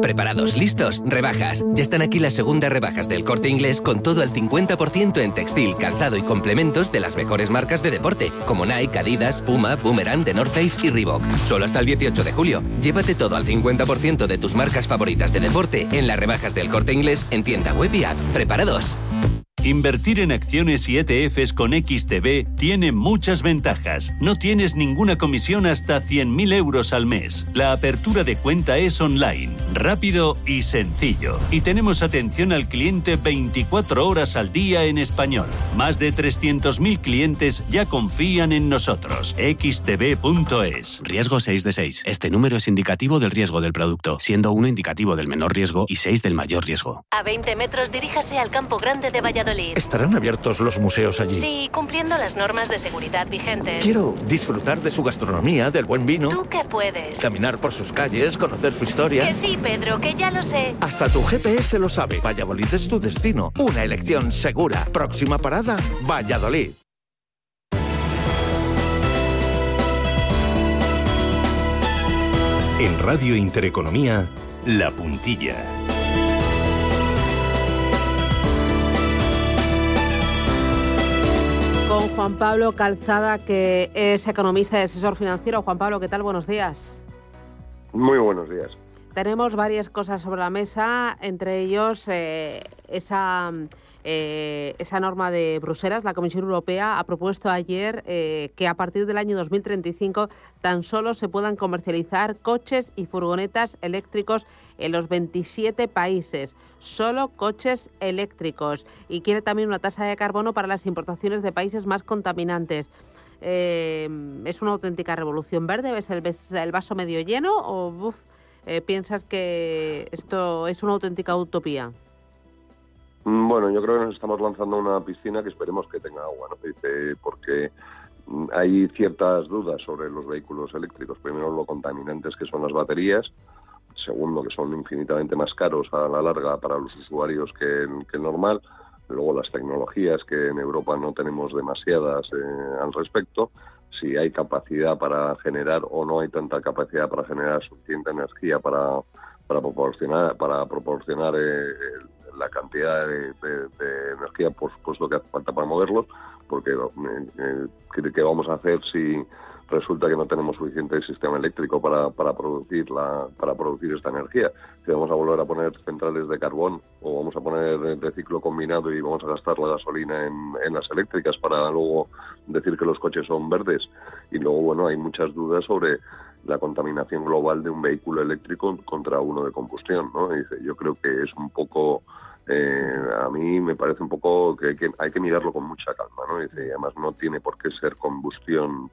¿Preparados? ¿Listos? Rebajas. Ya están aquí las segundas rebajas del corte inglés con todo el 50% en textil, calzado y complementos de las mejores marcas de deporte, como Nike, Adidas, Puma, Boomerang, The North Face y Reebok. Solo hasta el 18 de julio. Llévate todo al 50% de tus marcas favoritas de deporte en las rebajas del corte inglés en tienda web y app. ¿Preparados? Invertir en acciones y ETFs con XTB tiene muchas ventajas. No tienes ninguna comisión hasta 100.000 euros al mes. La apertura de cuenta es online, rápido y sencillo. Y tenemos atención al cliente 24 horas al día en español. Más de 300.000 clientes ya confían en nosotros. XTB.es. Riesgo 6 de 6. Este número es indicativo del riesgo del producto, siendo 1 indicativo del menor riesgo y 6 del mayor riesgo. A 20 metros diríjase al Campo Grande de Valladolid. ¿Estarán abiertos los museos allí? Sí, cumpliendo las normas de seguridad vigentes. Quiero disfrutar de su gastronomía, del buen vino. ¿Tú qué puedes? Caminar por sus calles, conocer su historia. Que sí, Pedro, que ya lo sé. Hasta tu GPS lo sabe. Valladolid es tu destino. Una elección segura. Próxima parada, Valladolid. En Radio Intereconomía, La Puntilla. Juan Pablo Calzada, que es economista y asesor financiero. Juan Pablo, ¿qué tal? Buenos días. Muy buenos días. Tenemos varias cosas sobre la mesa, entre ellos eh, esa, eh, esa norma de Bruselas. La Comisión Europea ha propuesto ayer eh, que a partir del año 2035 tan solo se puedan comercializar coches y furgonetas eléctricos en los 27 países. Solo coches eléctricos. Y quiere también una tasa de carbono para las importaciones de países más contaminantes. ¿Es una auténtica revolución verde? ¿Ves el, ves el vaso medio lleno o uf, eh, piensas que esto es una auténtica utopía? Mm, Bueno, yo creo que nos estamos lanzando a una piscina que esperemos que tenga agua, ¿no? Porque mm, hay ciertas dudas sobre los vehículos eléctricos. Primero, lo contaminantes que son las baterías. Segundo, que son infinitamente más caros a la larga para los usuarios que, el normal. Luego, las tecnologías, que en Europa no tenemos demasiadas eh, al respecto. Si hay capacidad para generar o no hay tanta capacidad para generar suficiente energía para, para proporcionar, para proporcionar eh, la cantidad de, energía, por supuesto, que hace falta para moverlos, porque eh, eh, ¿qué, vamos a hacer si resulta que no tenemos suficiente sistema eléctrico para, para producir la, para producir esta energía? Si vamos a volver a poner centrales de carbón o vamos a poner de, ciclo combinado y vamos a gastar la gasolina en, en las eléctricas para luego decir que los coches son verdes. Y luego, bueno, hay muchas dudas sobre la contaminación global de un vehículo eléctrico contra uno de combustión, ¿no? Y yo creo que es un poco, eh, a mí me parece un poco que hay, que hay que mirarlo con mucha calma, ¿no? Dice, y además no tiene por qué ser combustión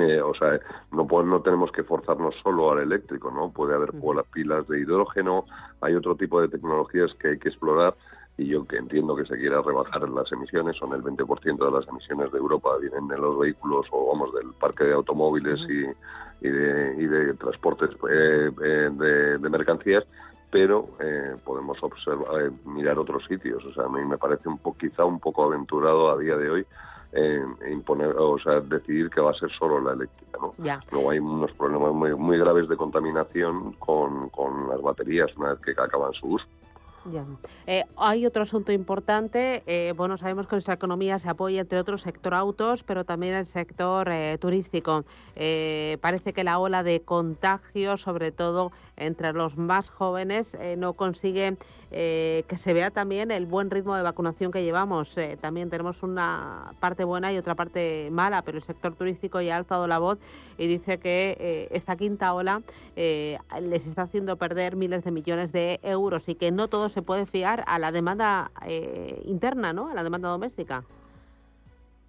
eh, o sea, no, po- no tenemos que forzarnos solo al eléctrico, ¿no? Puede haber las pilas de hidrógeno, hay otro tipo de tecnologías que hay que explorar y yo que entiendo que se quiera rebajar las emisiones, son el 20% de las emisiones de Europa vienen de los vehículos o vamos del parque de automóviles y, y de, y de transportes eh, eh, de, de mercancías, pero eh, podemos observar, eh, mirar otros sitios. O sea, a mí me parece un po, quizá un poco aventurado a día de hoy eh, imponer, o sea, decidir que va a ser solo la eléctrica, ¿no? Ya. Luego hay unos problemas muy, muy graves de contaminación con, con las baterías una vez que acaban su uso. Ya. Eh, hay otro asunto importante. eh, bueno, sabemos que nuestra economía se apoya, entre otros, sector autos, pero también el sector eh, turístico. Parece que la ola de contagio, sobre todo entre los más jóvenes, eh, no consigue eh, que se vea también el buen ritmo de vacunación que llevamos. Eh, también tenemos una parte buena y otra parte mala, pero el sector turístico ya ha alzado la voz y dice que eh, esta quinta ola les está haciendo perder miles de millones de euros y que no todo se puede fiar a la demanda interna, ¿no? A la demanda doméstica.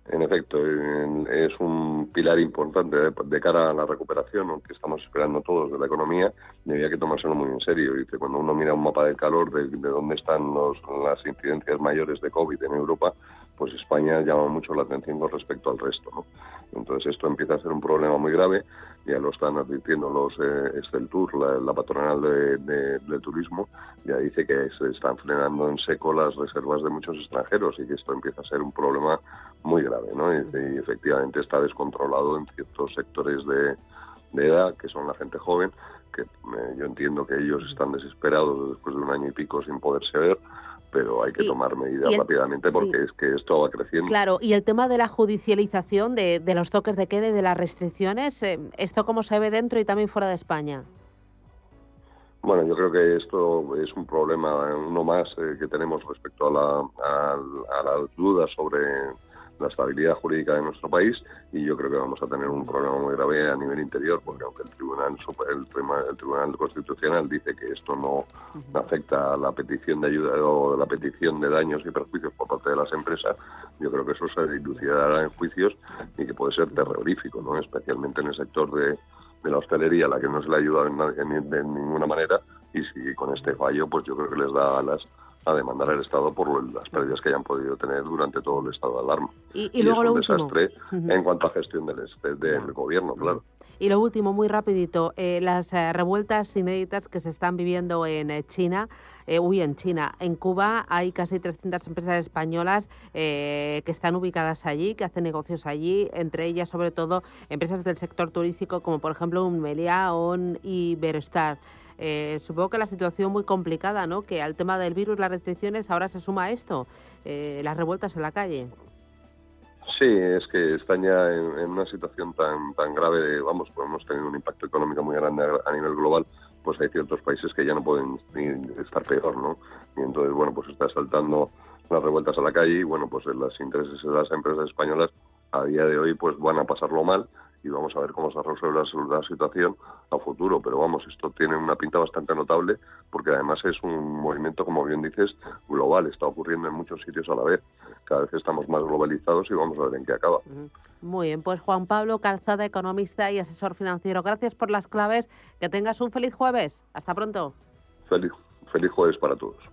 En efecto, es un pilar importante de, cara a la recuperación, aunque estamos esperando todos de la economía, y había que tomárselo muy en serio. Dice, cuando uno mira un mapa del calor de, de dónde están los, las incidencias mayores de COVID en Europa, pues España llama mucho la atención con respecto al resto. ¿no? Entonces esto empieza a ser un problema muy grave, ya lo están advirtiendo los eh, la, patronal de, turismo, ya dice que se están frenando en seco las reservas de muchos extranjeros y que esto empieza a ser un problema muy grave, ¿no? Y, efectivamente está descontrolado en ciertos sectores de, de edad, que son la gente joven, que eh, yo entiendo que ellos están desesperados después de un año y pico sin poderse ver, pero hay que Y- tomar medidas el- rápidamente porque sí. es que esto va creciendo. Claro, y el tema de la judicialización de, de los toques de queda y de las restricciones, eh, ¿esto cómo se ve dentro y también fuera de España? Bueno, yo creo que esto es un problema, uno más eh, que tenemos respecto a la, a, a la duda sobre la estabilidad jurídica de nuestro país y yo creo que vamos a tener un problema muy grave a nivel interior porque aunque el tribunal el, tribunal, el tribunal constitucional dice que esto no afecta a la petición de ayuda o la petición de daños y perjuicios por parte de las empresas yo creo que eso se dilucidará en juicios y que puede ser terrorífico no especialmente en el sector de, de la hostelería a la que no se le ha ayudado de ninguna manera y si con este fallo pues yo creo que les da alas a demandar al Estado por lo- las pérdidas que hayan podido tener durante todo el estado de alarma. Y, y luego es lo un último. desastre Ujú. en cuanto a gestión del, este- del gobierno, claro. Y lo último, muy rapidito, eh, las eh, revueltas inéditas que se están viviendo en eh, China. uy, en China. En Cuba hay casi 300 empresas españolas que están ubicadas allí, que hacen negocios allí, entre ellas, sobre todo, empresas del sector turístico, como por ejemplo un Meliá o un Iberostar. Eh, supongo que la situación muy complicada, ¿no? Que al tema del virus, las restricciones, ahora se suma esto, eh, las revueltas en la calle. Sí, es que ya en, en una situación tan tan grave, de, vamos, pues hemos tenido un impacto económico muy grande a, a nivel global pues hay ciertos países que ya no pueden estar peor, ¿no? Y entonces, bueno, pues está saltando las revueltas a la calle y, bueno, pues los intereses de las empresas españolas a día de hoy pues van a pasarlo mal y vamos a ver cómo se resuelve la, situación a futuro. Pero vamos, esto tiene una pinta bastante notable porque además es un movimiento, como bien dices, global. Está ocurriendo en muchos sitios a la vez. Cada vez estamos más globalizados y vamos a ver en qué acaba. Muy bien, pues Juan Pablo Calzada, economista y asesor financiero. Gracias por las claves. Que tengas un feliz jueves. Hasta pronto. Feliz, feliz jueves para todos.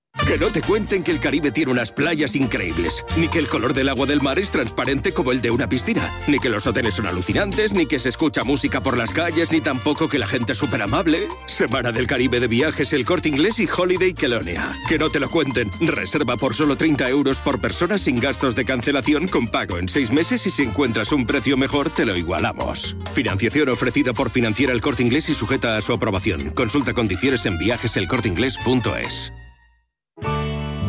Que no te cuenten que el Caribe tiene unas playas increíbles, ni que el color del agua del mar es transparente como el de una piscina, ni que los hoteles son alucinantes, ni que se escucha música por las calles, ni tampoco que la gente es súper amable. Semana del Caribe de viajes, el corte inglés y Holiday Kelonia. Que no te lo cuenten. Reserva por solo 30 euros por persona sin gastos de cancelación con pago en seis meses y si encuentras un precio mejor te lo igualamos. Financiación ofrecida por Financiera el Corte Inglés y sujeta a su aprobación. Consulta condiciones en viajeselcorteinglés.es.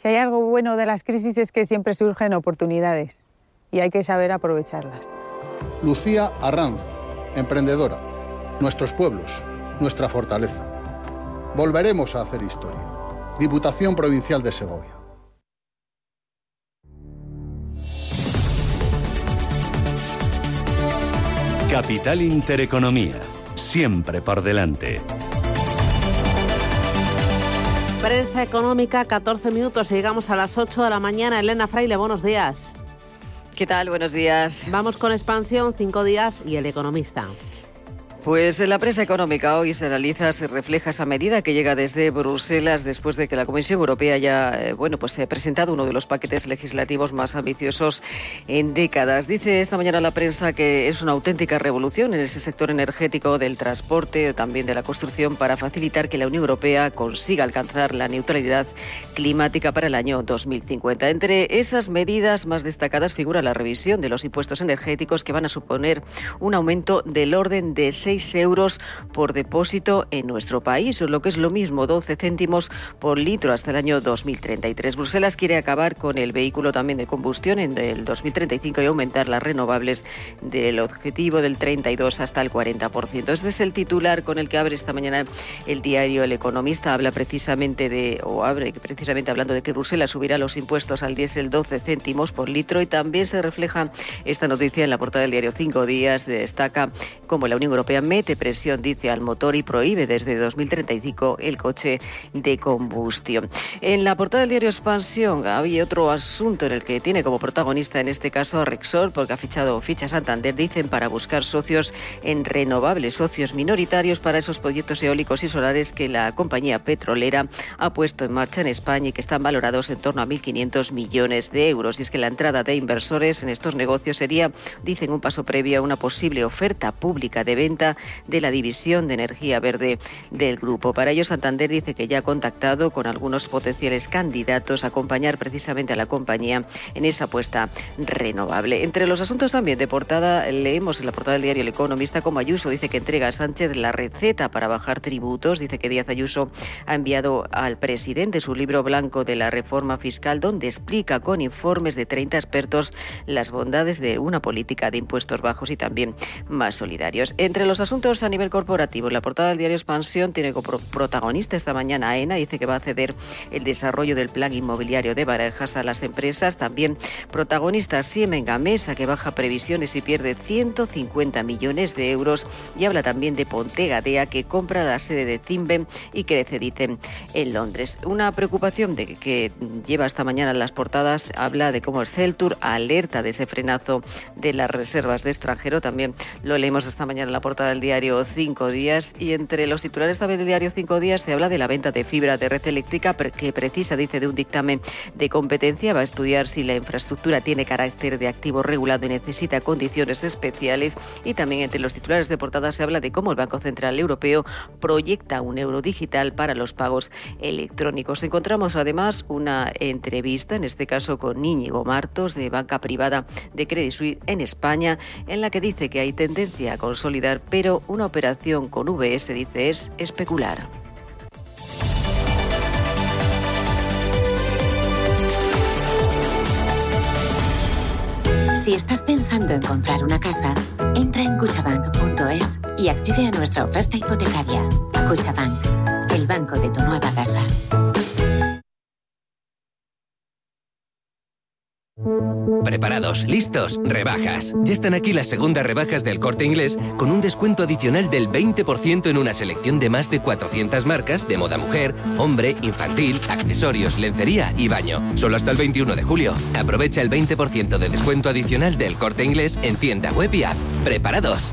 Si hay algo bueno de las crisis es que siempre surgen oportunidades y hay que saber aprovecharlas. Lucía Arranz, emprendedora. Nuestros pueblos, nuestra fortaleza. Volveremos a hacer historia. Diputación Provincial de Segovia. Capital Intereconomía, siempre por delante. Prensa económica, 14 minutos y llegamos a las 8 de la mañana. Elena Fraile, buenos días. ¿Qué tal? Buenos días. Vamos con expansión, cinco días y el economista. Pues en la prensa económica hoy se analiza, se refleja esa medida que llega desde Bruselas después de que la Comisión Europea haya eh, bueno, pues, ha presentado uno de los paquetes legislativos más ambiciosos en décadas. Dice esta mañana la prensa que es una auténtica revolución en ese sector energético del transporte, también de la construcción, para facilitar que la Unión Europea consiga alcanzar la neutralidad climática para el año 2050. Entre esas medidas más destacadas figura la revisión de los impuestos energéticos que van a suponer un aumento del orden de 6 euros por depósito en nuestro país, lo que es lo mismo, 12 céntimos por litro hasta el año 2033. Bruselas quiere acabar con el vehículo también de combustión en el 2035 y aumentar las renovables del objetivo del 32 hasta el 40%. Este es el titular con el que abre esta mañana el diario El Economista. Habla precisamente de, o abre precisamente hablando de que Bruselas subirá los impuestos al diésel 12 céntimos por litro y también se refleja esta noticia en la portada del diario Cinco Días. Destaca cómo la Unión Europea mete presión, dice, al motor y prohíbe desde 2035 el coche de combustión. En la portada del diario Expansión había otro asunto en el que tiene como protagonista en este caso a Rexol, porque ha fichado ficha Santander, dicen, para buscar socios en renovables, socios minoritarios para esos proyectos eólicos y solares que la compañía petrolera ha puesto en marcha en España y que están valorados en torno a 1.500 millones de euros. Y es que la entrada de inversores en estos negocios sería, dicen, un paso previo a una posible oferta pública de venta de la División de Energía Verde del grupo. Para ello, Santander dice que ya ha contactado con algunos potenciales candidatos a acompañar precisamente a la compañía en esa apuesta renovable. Entre los asuntos también de portada, leemos en la portada del diario El Economista como Ayuso dice que entrega a Sánchez la receta para bajar tributos. Dice que Díaz Ayuso ha enviado al presidente su libro blanco de la reforma fiscal, donde explica con informes de 30 expertos las bondades de una política de impuestos bajos y también más solidarios. Entre los asuntos a nivel corporativo, la portada del diario Expansión tiene como protagonista esta mañana AENA, dice que va a ceder el desarrollo del plan inmobiliario de Barajas a las empresas. También protagonista Siemens Gamesa, que baja previsiones y pierde 150 millones de euros. Y habla también de Ponte Gadea, que compra la sede de Timben y crece, dicen, en Londres. Una preocupación de que lleva esta mañana en las portadas habla de cómo el Celtur alerta de ese frenazo de las reservas de extranjero. También lo leemos esta mañana en la portada del diario Cinco Días. Y entre los titulares también del diario Cinco Días se habla de la venta de fibra de red eléctrica que precisa, dice, de un dictamen de competencia. Va a estudiar si la infraestructura tiene carácter de activo regulado y necesita condiciones especiales. Y también entre los titulares de portada se habla de cómo el Banco Central Europeo proyecta un euro digital para los pagos electrónicos. Encontramos además una entrevista, en este caso con Íñigo Martos, de Banca Privada de Credit Suisse en España, en la que dice que hay tendencia a consolidar, pero una operación con VS, dice, es especular. Si estás pensando en comprar una casa, entra en cuchabank.es y accede a nuestra oferta hipotecaria. Cuchabank, el banco de tu nueva casa. Preparados, listos, rebajas. Ya están aquí las segundas rebajas del corte inglés con un descuento adicional del 20% en una selección de más de 400 marcas de moda mujer, hombre, infantil, accesorios, lencería y baño. Solo hasta el 21 de julio. Aprovecha el 20% de descuento adicional del corte inglés en tienda web y app. Preparados.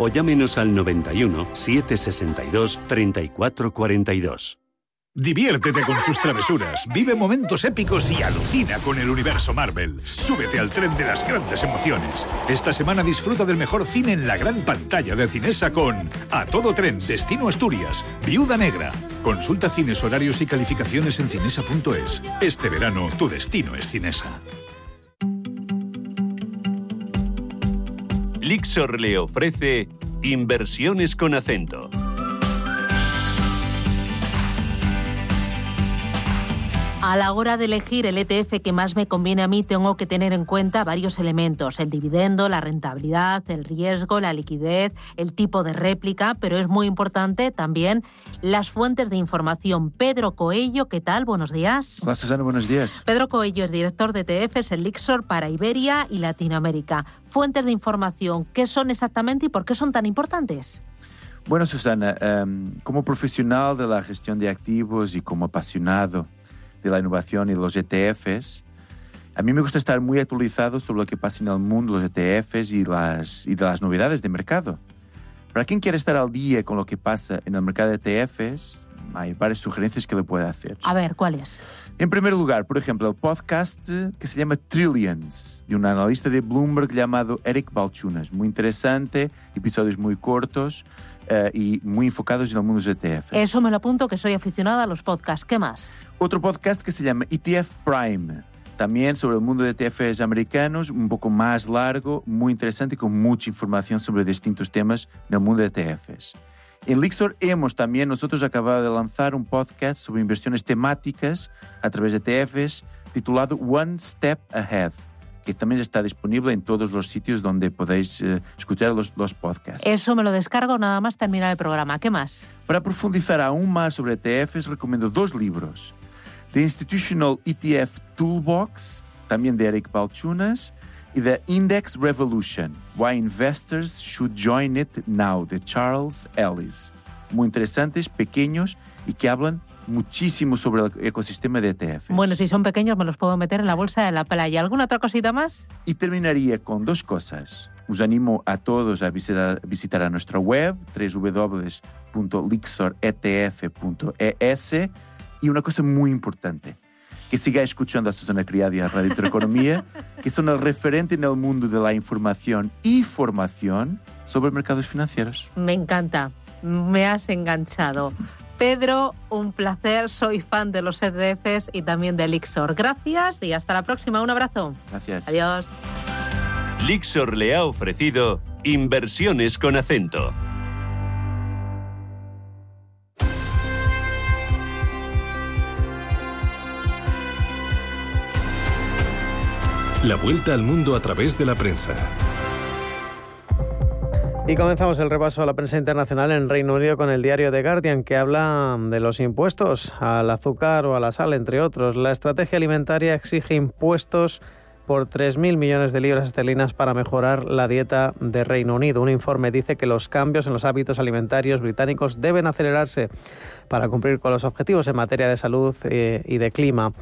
o llámenos al 91 762 3442. Diviértete con sus travesuras, vive momentos épicos y alucina con el universo Marvel. Súbete al tren de las grandes emociones. Esta semana disfruta del mejor cine en la gran pantalla de Cinesa con A Todo Tren, Destino Asturias, Viuda Negra. Consulta cines, horarios y calificaciones en cinesa.es. Este verano, tu destino es Cinesa. Lixor le ofrece inversiones con acento. A la hora de elegir el ETF que más me conviene a mí, tengo que tener en cuenta varios elementos: el dividendo, la rentabilidad, el riesgo, la liquidez, el tipo de réplica, pero es muy importante también las fuentes de información. Pedro Coello, ¿qué tal? Buenos días. Hola Susana, buenos días. Pedro Coello es director de ETFs en Lixor para Iberia y Latinoamérica. Fuentes de información, ¿qué son exactamente y por qué son tan importantes? Bueno, Susana, um, como profesional de la gestión de activos y como apasionado de la innovación y los ETFs, a mí me gusta estar muy actualizado sobre lo que pasa en el mundo los ETFs y, las, y de las novedades de mercado. Para quien quiere estar al día con lo que pasa en el mercado de ETFs, hay varias sugerencias que le puede hacer. A ver, ¿cuáles? En primer lugar, por ejemplo, el podcast que se llama Trillions, de un analista de Bloomberg llamado Eric Balchunas. Muy interesante, episodios muy cortos uh, y muy enfocados en el mundo de ETF. Eso me lo apunto, que soy aficionada a los podcasts. ¿Qué más? Otro podcast que se llama ETF Prime, también sobre el mundo de ETFs americanos, un poco más largo, muy interesante y con mucha información sobre distintos temas en el mundo de ETFs. En Lixor hemos también nosotros acabado de lanzar un podcast sobre inversiones temáticas a través de ETFs titulado One Step Ahead, que también está disponible en todos los sitios donde podéis uh, escuchar los, los, podcasts. Eso me lo descargo nada más terminar el programa. ¿Qué más? Para profundizar aún más sobre ETFs, recomiendo dos libros. The Institutional ETF Toolbox, también de Eric Balchunas, The Index Revolution, Why Investors Should Join It Now, de Charles Ellis. Muy interesantes, pequeños y que hablan muchísimo sobre el ecosistema de ETFs. Bueno, si son pequeños me los puedo meter en la bolsa de la playa. ¿Alguna otra cosita más? Y terminaría con dos cosas. Os animo a todos a visitar, visitar a nuestra web, www.lixoretf.es, y una cosa muy importante. Que siga escuchando a Susana Criada y a Radio Intereconomía, que son el referente en el mundo de la información y formación sobre mercados financieros. Me encanta, me has enganchado. Pedro, un placer, soy fan de los ETFs y también de Lixor. Gracias y hasta la próxima. Un abrazo. Gracias. Adiós. Lixor le ha ofrecido inversiones con acento. La vuelta al mundo a través de la prensa. Y comenzamos el repaso a la prensa internacional en Reino Unido con el diario The Guardian, que habla de los impuestos al azúcar o a la sal, entre otros. La estrategia alimentaria exige impuestos por 3.000 millones de libras esterlinas para mejorar la dieta de Reino Unido. Un informe dice que los cambios en los hábitos alimentarios británicos deben acelerarse para cumplir con los objetivos en materia de salud eh, y de clima.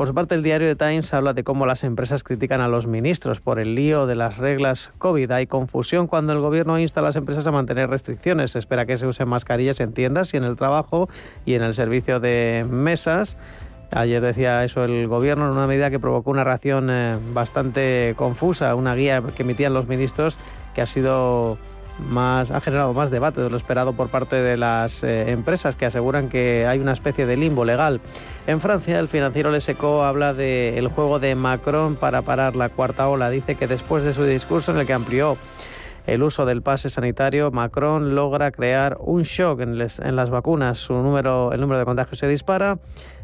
Por su parte, el diario The Times habla de cómo las empresas critican a los ministros por el lío de las reglas COVID. Hay confusión cuando el gobierno insta a las empresas a mantener restricciones. Se espera que se usen mascarillas en tiendas y en el trabajo y en el servicio de mesas. Ayer decía eso el gobierno en una medida que provocó una reacción eh, bastante confusa, una guía que emitían los ministros que ha sido más ha generado más debate de lo esperado por parte de las eh, empresas que aseguran que hay una especie de limbo legal. En Francia, el financiero Le Seco habla del juego de Macron para parar la cuarta ola. Dice que después de su discurso en el que amplió el uso del pase sanitario, Macron logra crear un shock en, en las vacunas. Su número, el número de contagios se dispara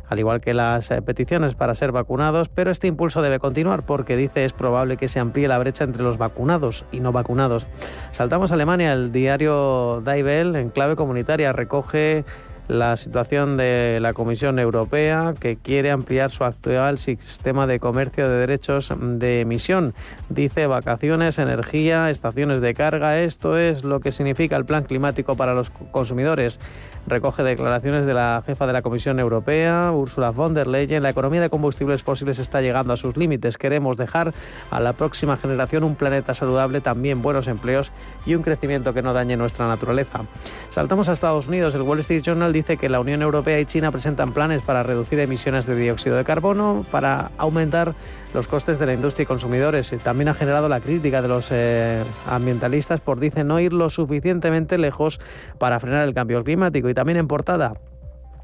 al igual que las eh, peticiones para ser vacunados, pero este impulso debe continuar porque dice es probable que se amplíe la brecha entre los vacunados y no vacunados. Saltamos a Alemania, el diario Die en clave comunitaria recoge la situación de la Comisión Europea que quiere ampliar su actual sistema de comercio de derechos de emisión. Dice vacaciones, energía, estaciones de carga. Esto es lo que significa el plan climático para los consumidores. Recoge declaraciones de la jefa de la Comisión Europea, Ursula von der Leyen. La economía de combustibles fósiles está llegando a sus límites. Queremos dejar a la próxima generación un planeta saludable, también buenos empleos y un crecimiento que no dañe nuestra naturaleza. Saltamos a Estados Unidos. El Wall Street Journal dice que la Unión Europea y China presentan planes para reducir emisiones de dióxido de carbono, para aumentar los costes de la industria y consumidores. También ha generado la crítica de los eh, ambientalistas por, dicen, no ir lo suficientemente lejos para frenar el cambio climático. Y también en portada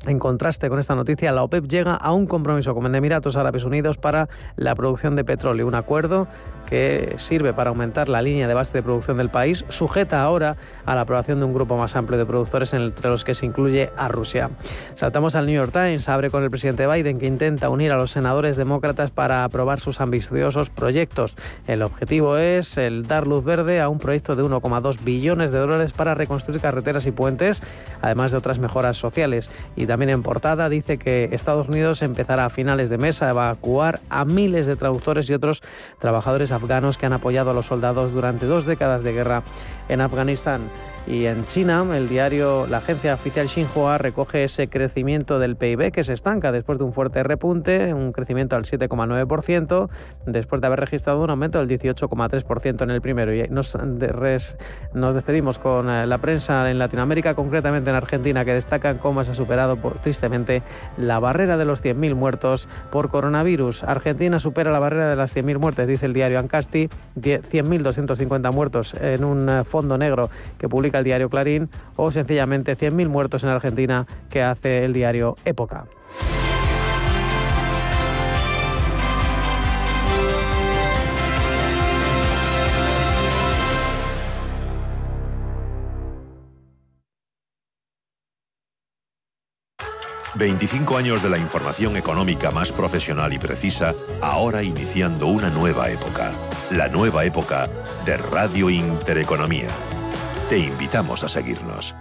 en contraste con esta noticia, la OPEP llega a un compromiso con Emiratos Árabes Unidos para la producción de petróleo, un acuerdo que sirve para aumentar la línea de base de producción del país, sujeta ahora a la aprobación de un grupo más amplio de productores entre los que se incluye a Rusia. Saltamos al New York Times, abre con el presidente Biden que intenta unir a los senadores demócratas para aprobar sus ambiciosos proyectos. El objetivo es el dar luz verde a un proyecto de 1,2 billones de dólares para reconstruir carreteras y puentes, además de otras mejoras sociales. Y también en portada dice que Estados Unidos empezará a finales de mes a evacuar a miles de traductores y otros trabajadores afganos que han apoyado a los soldados durante dos décadas de guerra en Afganistán. Y en China, el diario, la agencia oficial Xinhua recoge ese crecimiento del PIB que se estanca después de un fuerte repunte, un crecimiento al 7,9%, después de haber registrado un aumento del 18,3% en el primero. Y nos, nos despedimos con eh, la prensa en Latinoamérica, concretamente en Argentina, que destacan cómo se ha superado tristemente la barrera de los 100.000 muertos por coronavirus. Argentina supera la barrera de las 100.000 muertes, dice el diario Ancasti, 100.250 muertos en un eh, fondo negro que publica el diario Clarín, o sencillamente 100.000 muertos en Argentina que hace el diario Época. ...25 años de la información económica más profesional y precisa... ...ahora iniciando una nueva época... ...la nueva época de Radio Intereconomía... Te invitamos a seguirnos.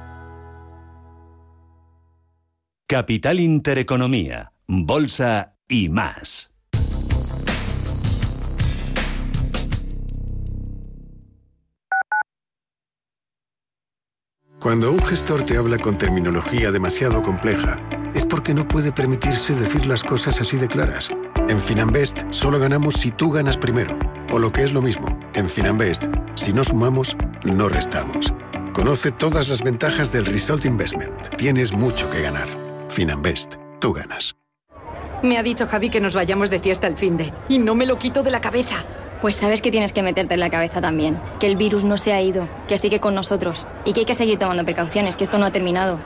Capital Intereconomía, Bolsa y más. Cuando un gestor te habla con terminología demasiado compleja, es porque no puede permitirse decir las cosas así de claras. En Finanbest solo ganamos si tú ganas primero. O lo que es lo mismo, en Finanbest, si no sumamos, no restamos. Conoce todas las ventajas del Result Investment. Tienes mucho que ganar. Finanbest, tú ganas. Me ha dicho Javi que nos vayamos de fiesta el fin de. Y no me lo quito de la cabeza. Pues sabes que tienes que meterte en la cabeza también. Que el virus no se ha ido, que sigue con nosotros. Y que hay que seguir tomando precauciones, que esto no ha terminado.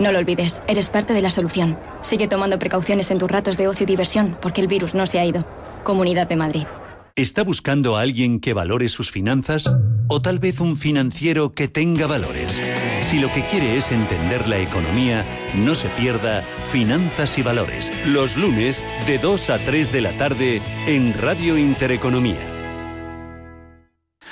No lo olvides, eres parte de la solución. Sigue tomando precauciones en tus ratos de ocio y diversión, porque el virus no se ha ido. Comunidad de Madrid. ¿Está buscando a alguien que valore sus finanzas? ¿O tal vez un financiero que tenga valores? Si lo que quiere es entender la economía, no se pierda Finanzas y Valores, los lunes de 2 a 3 de la tarde en Radio Intereconomía.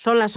Son las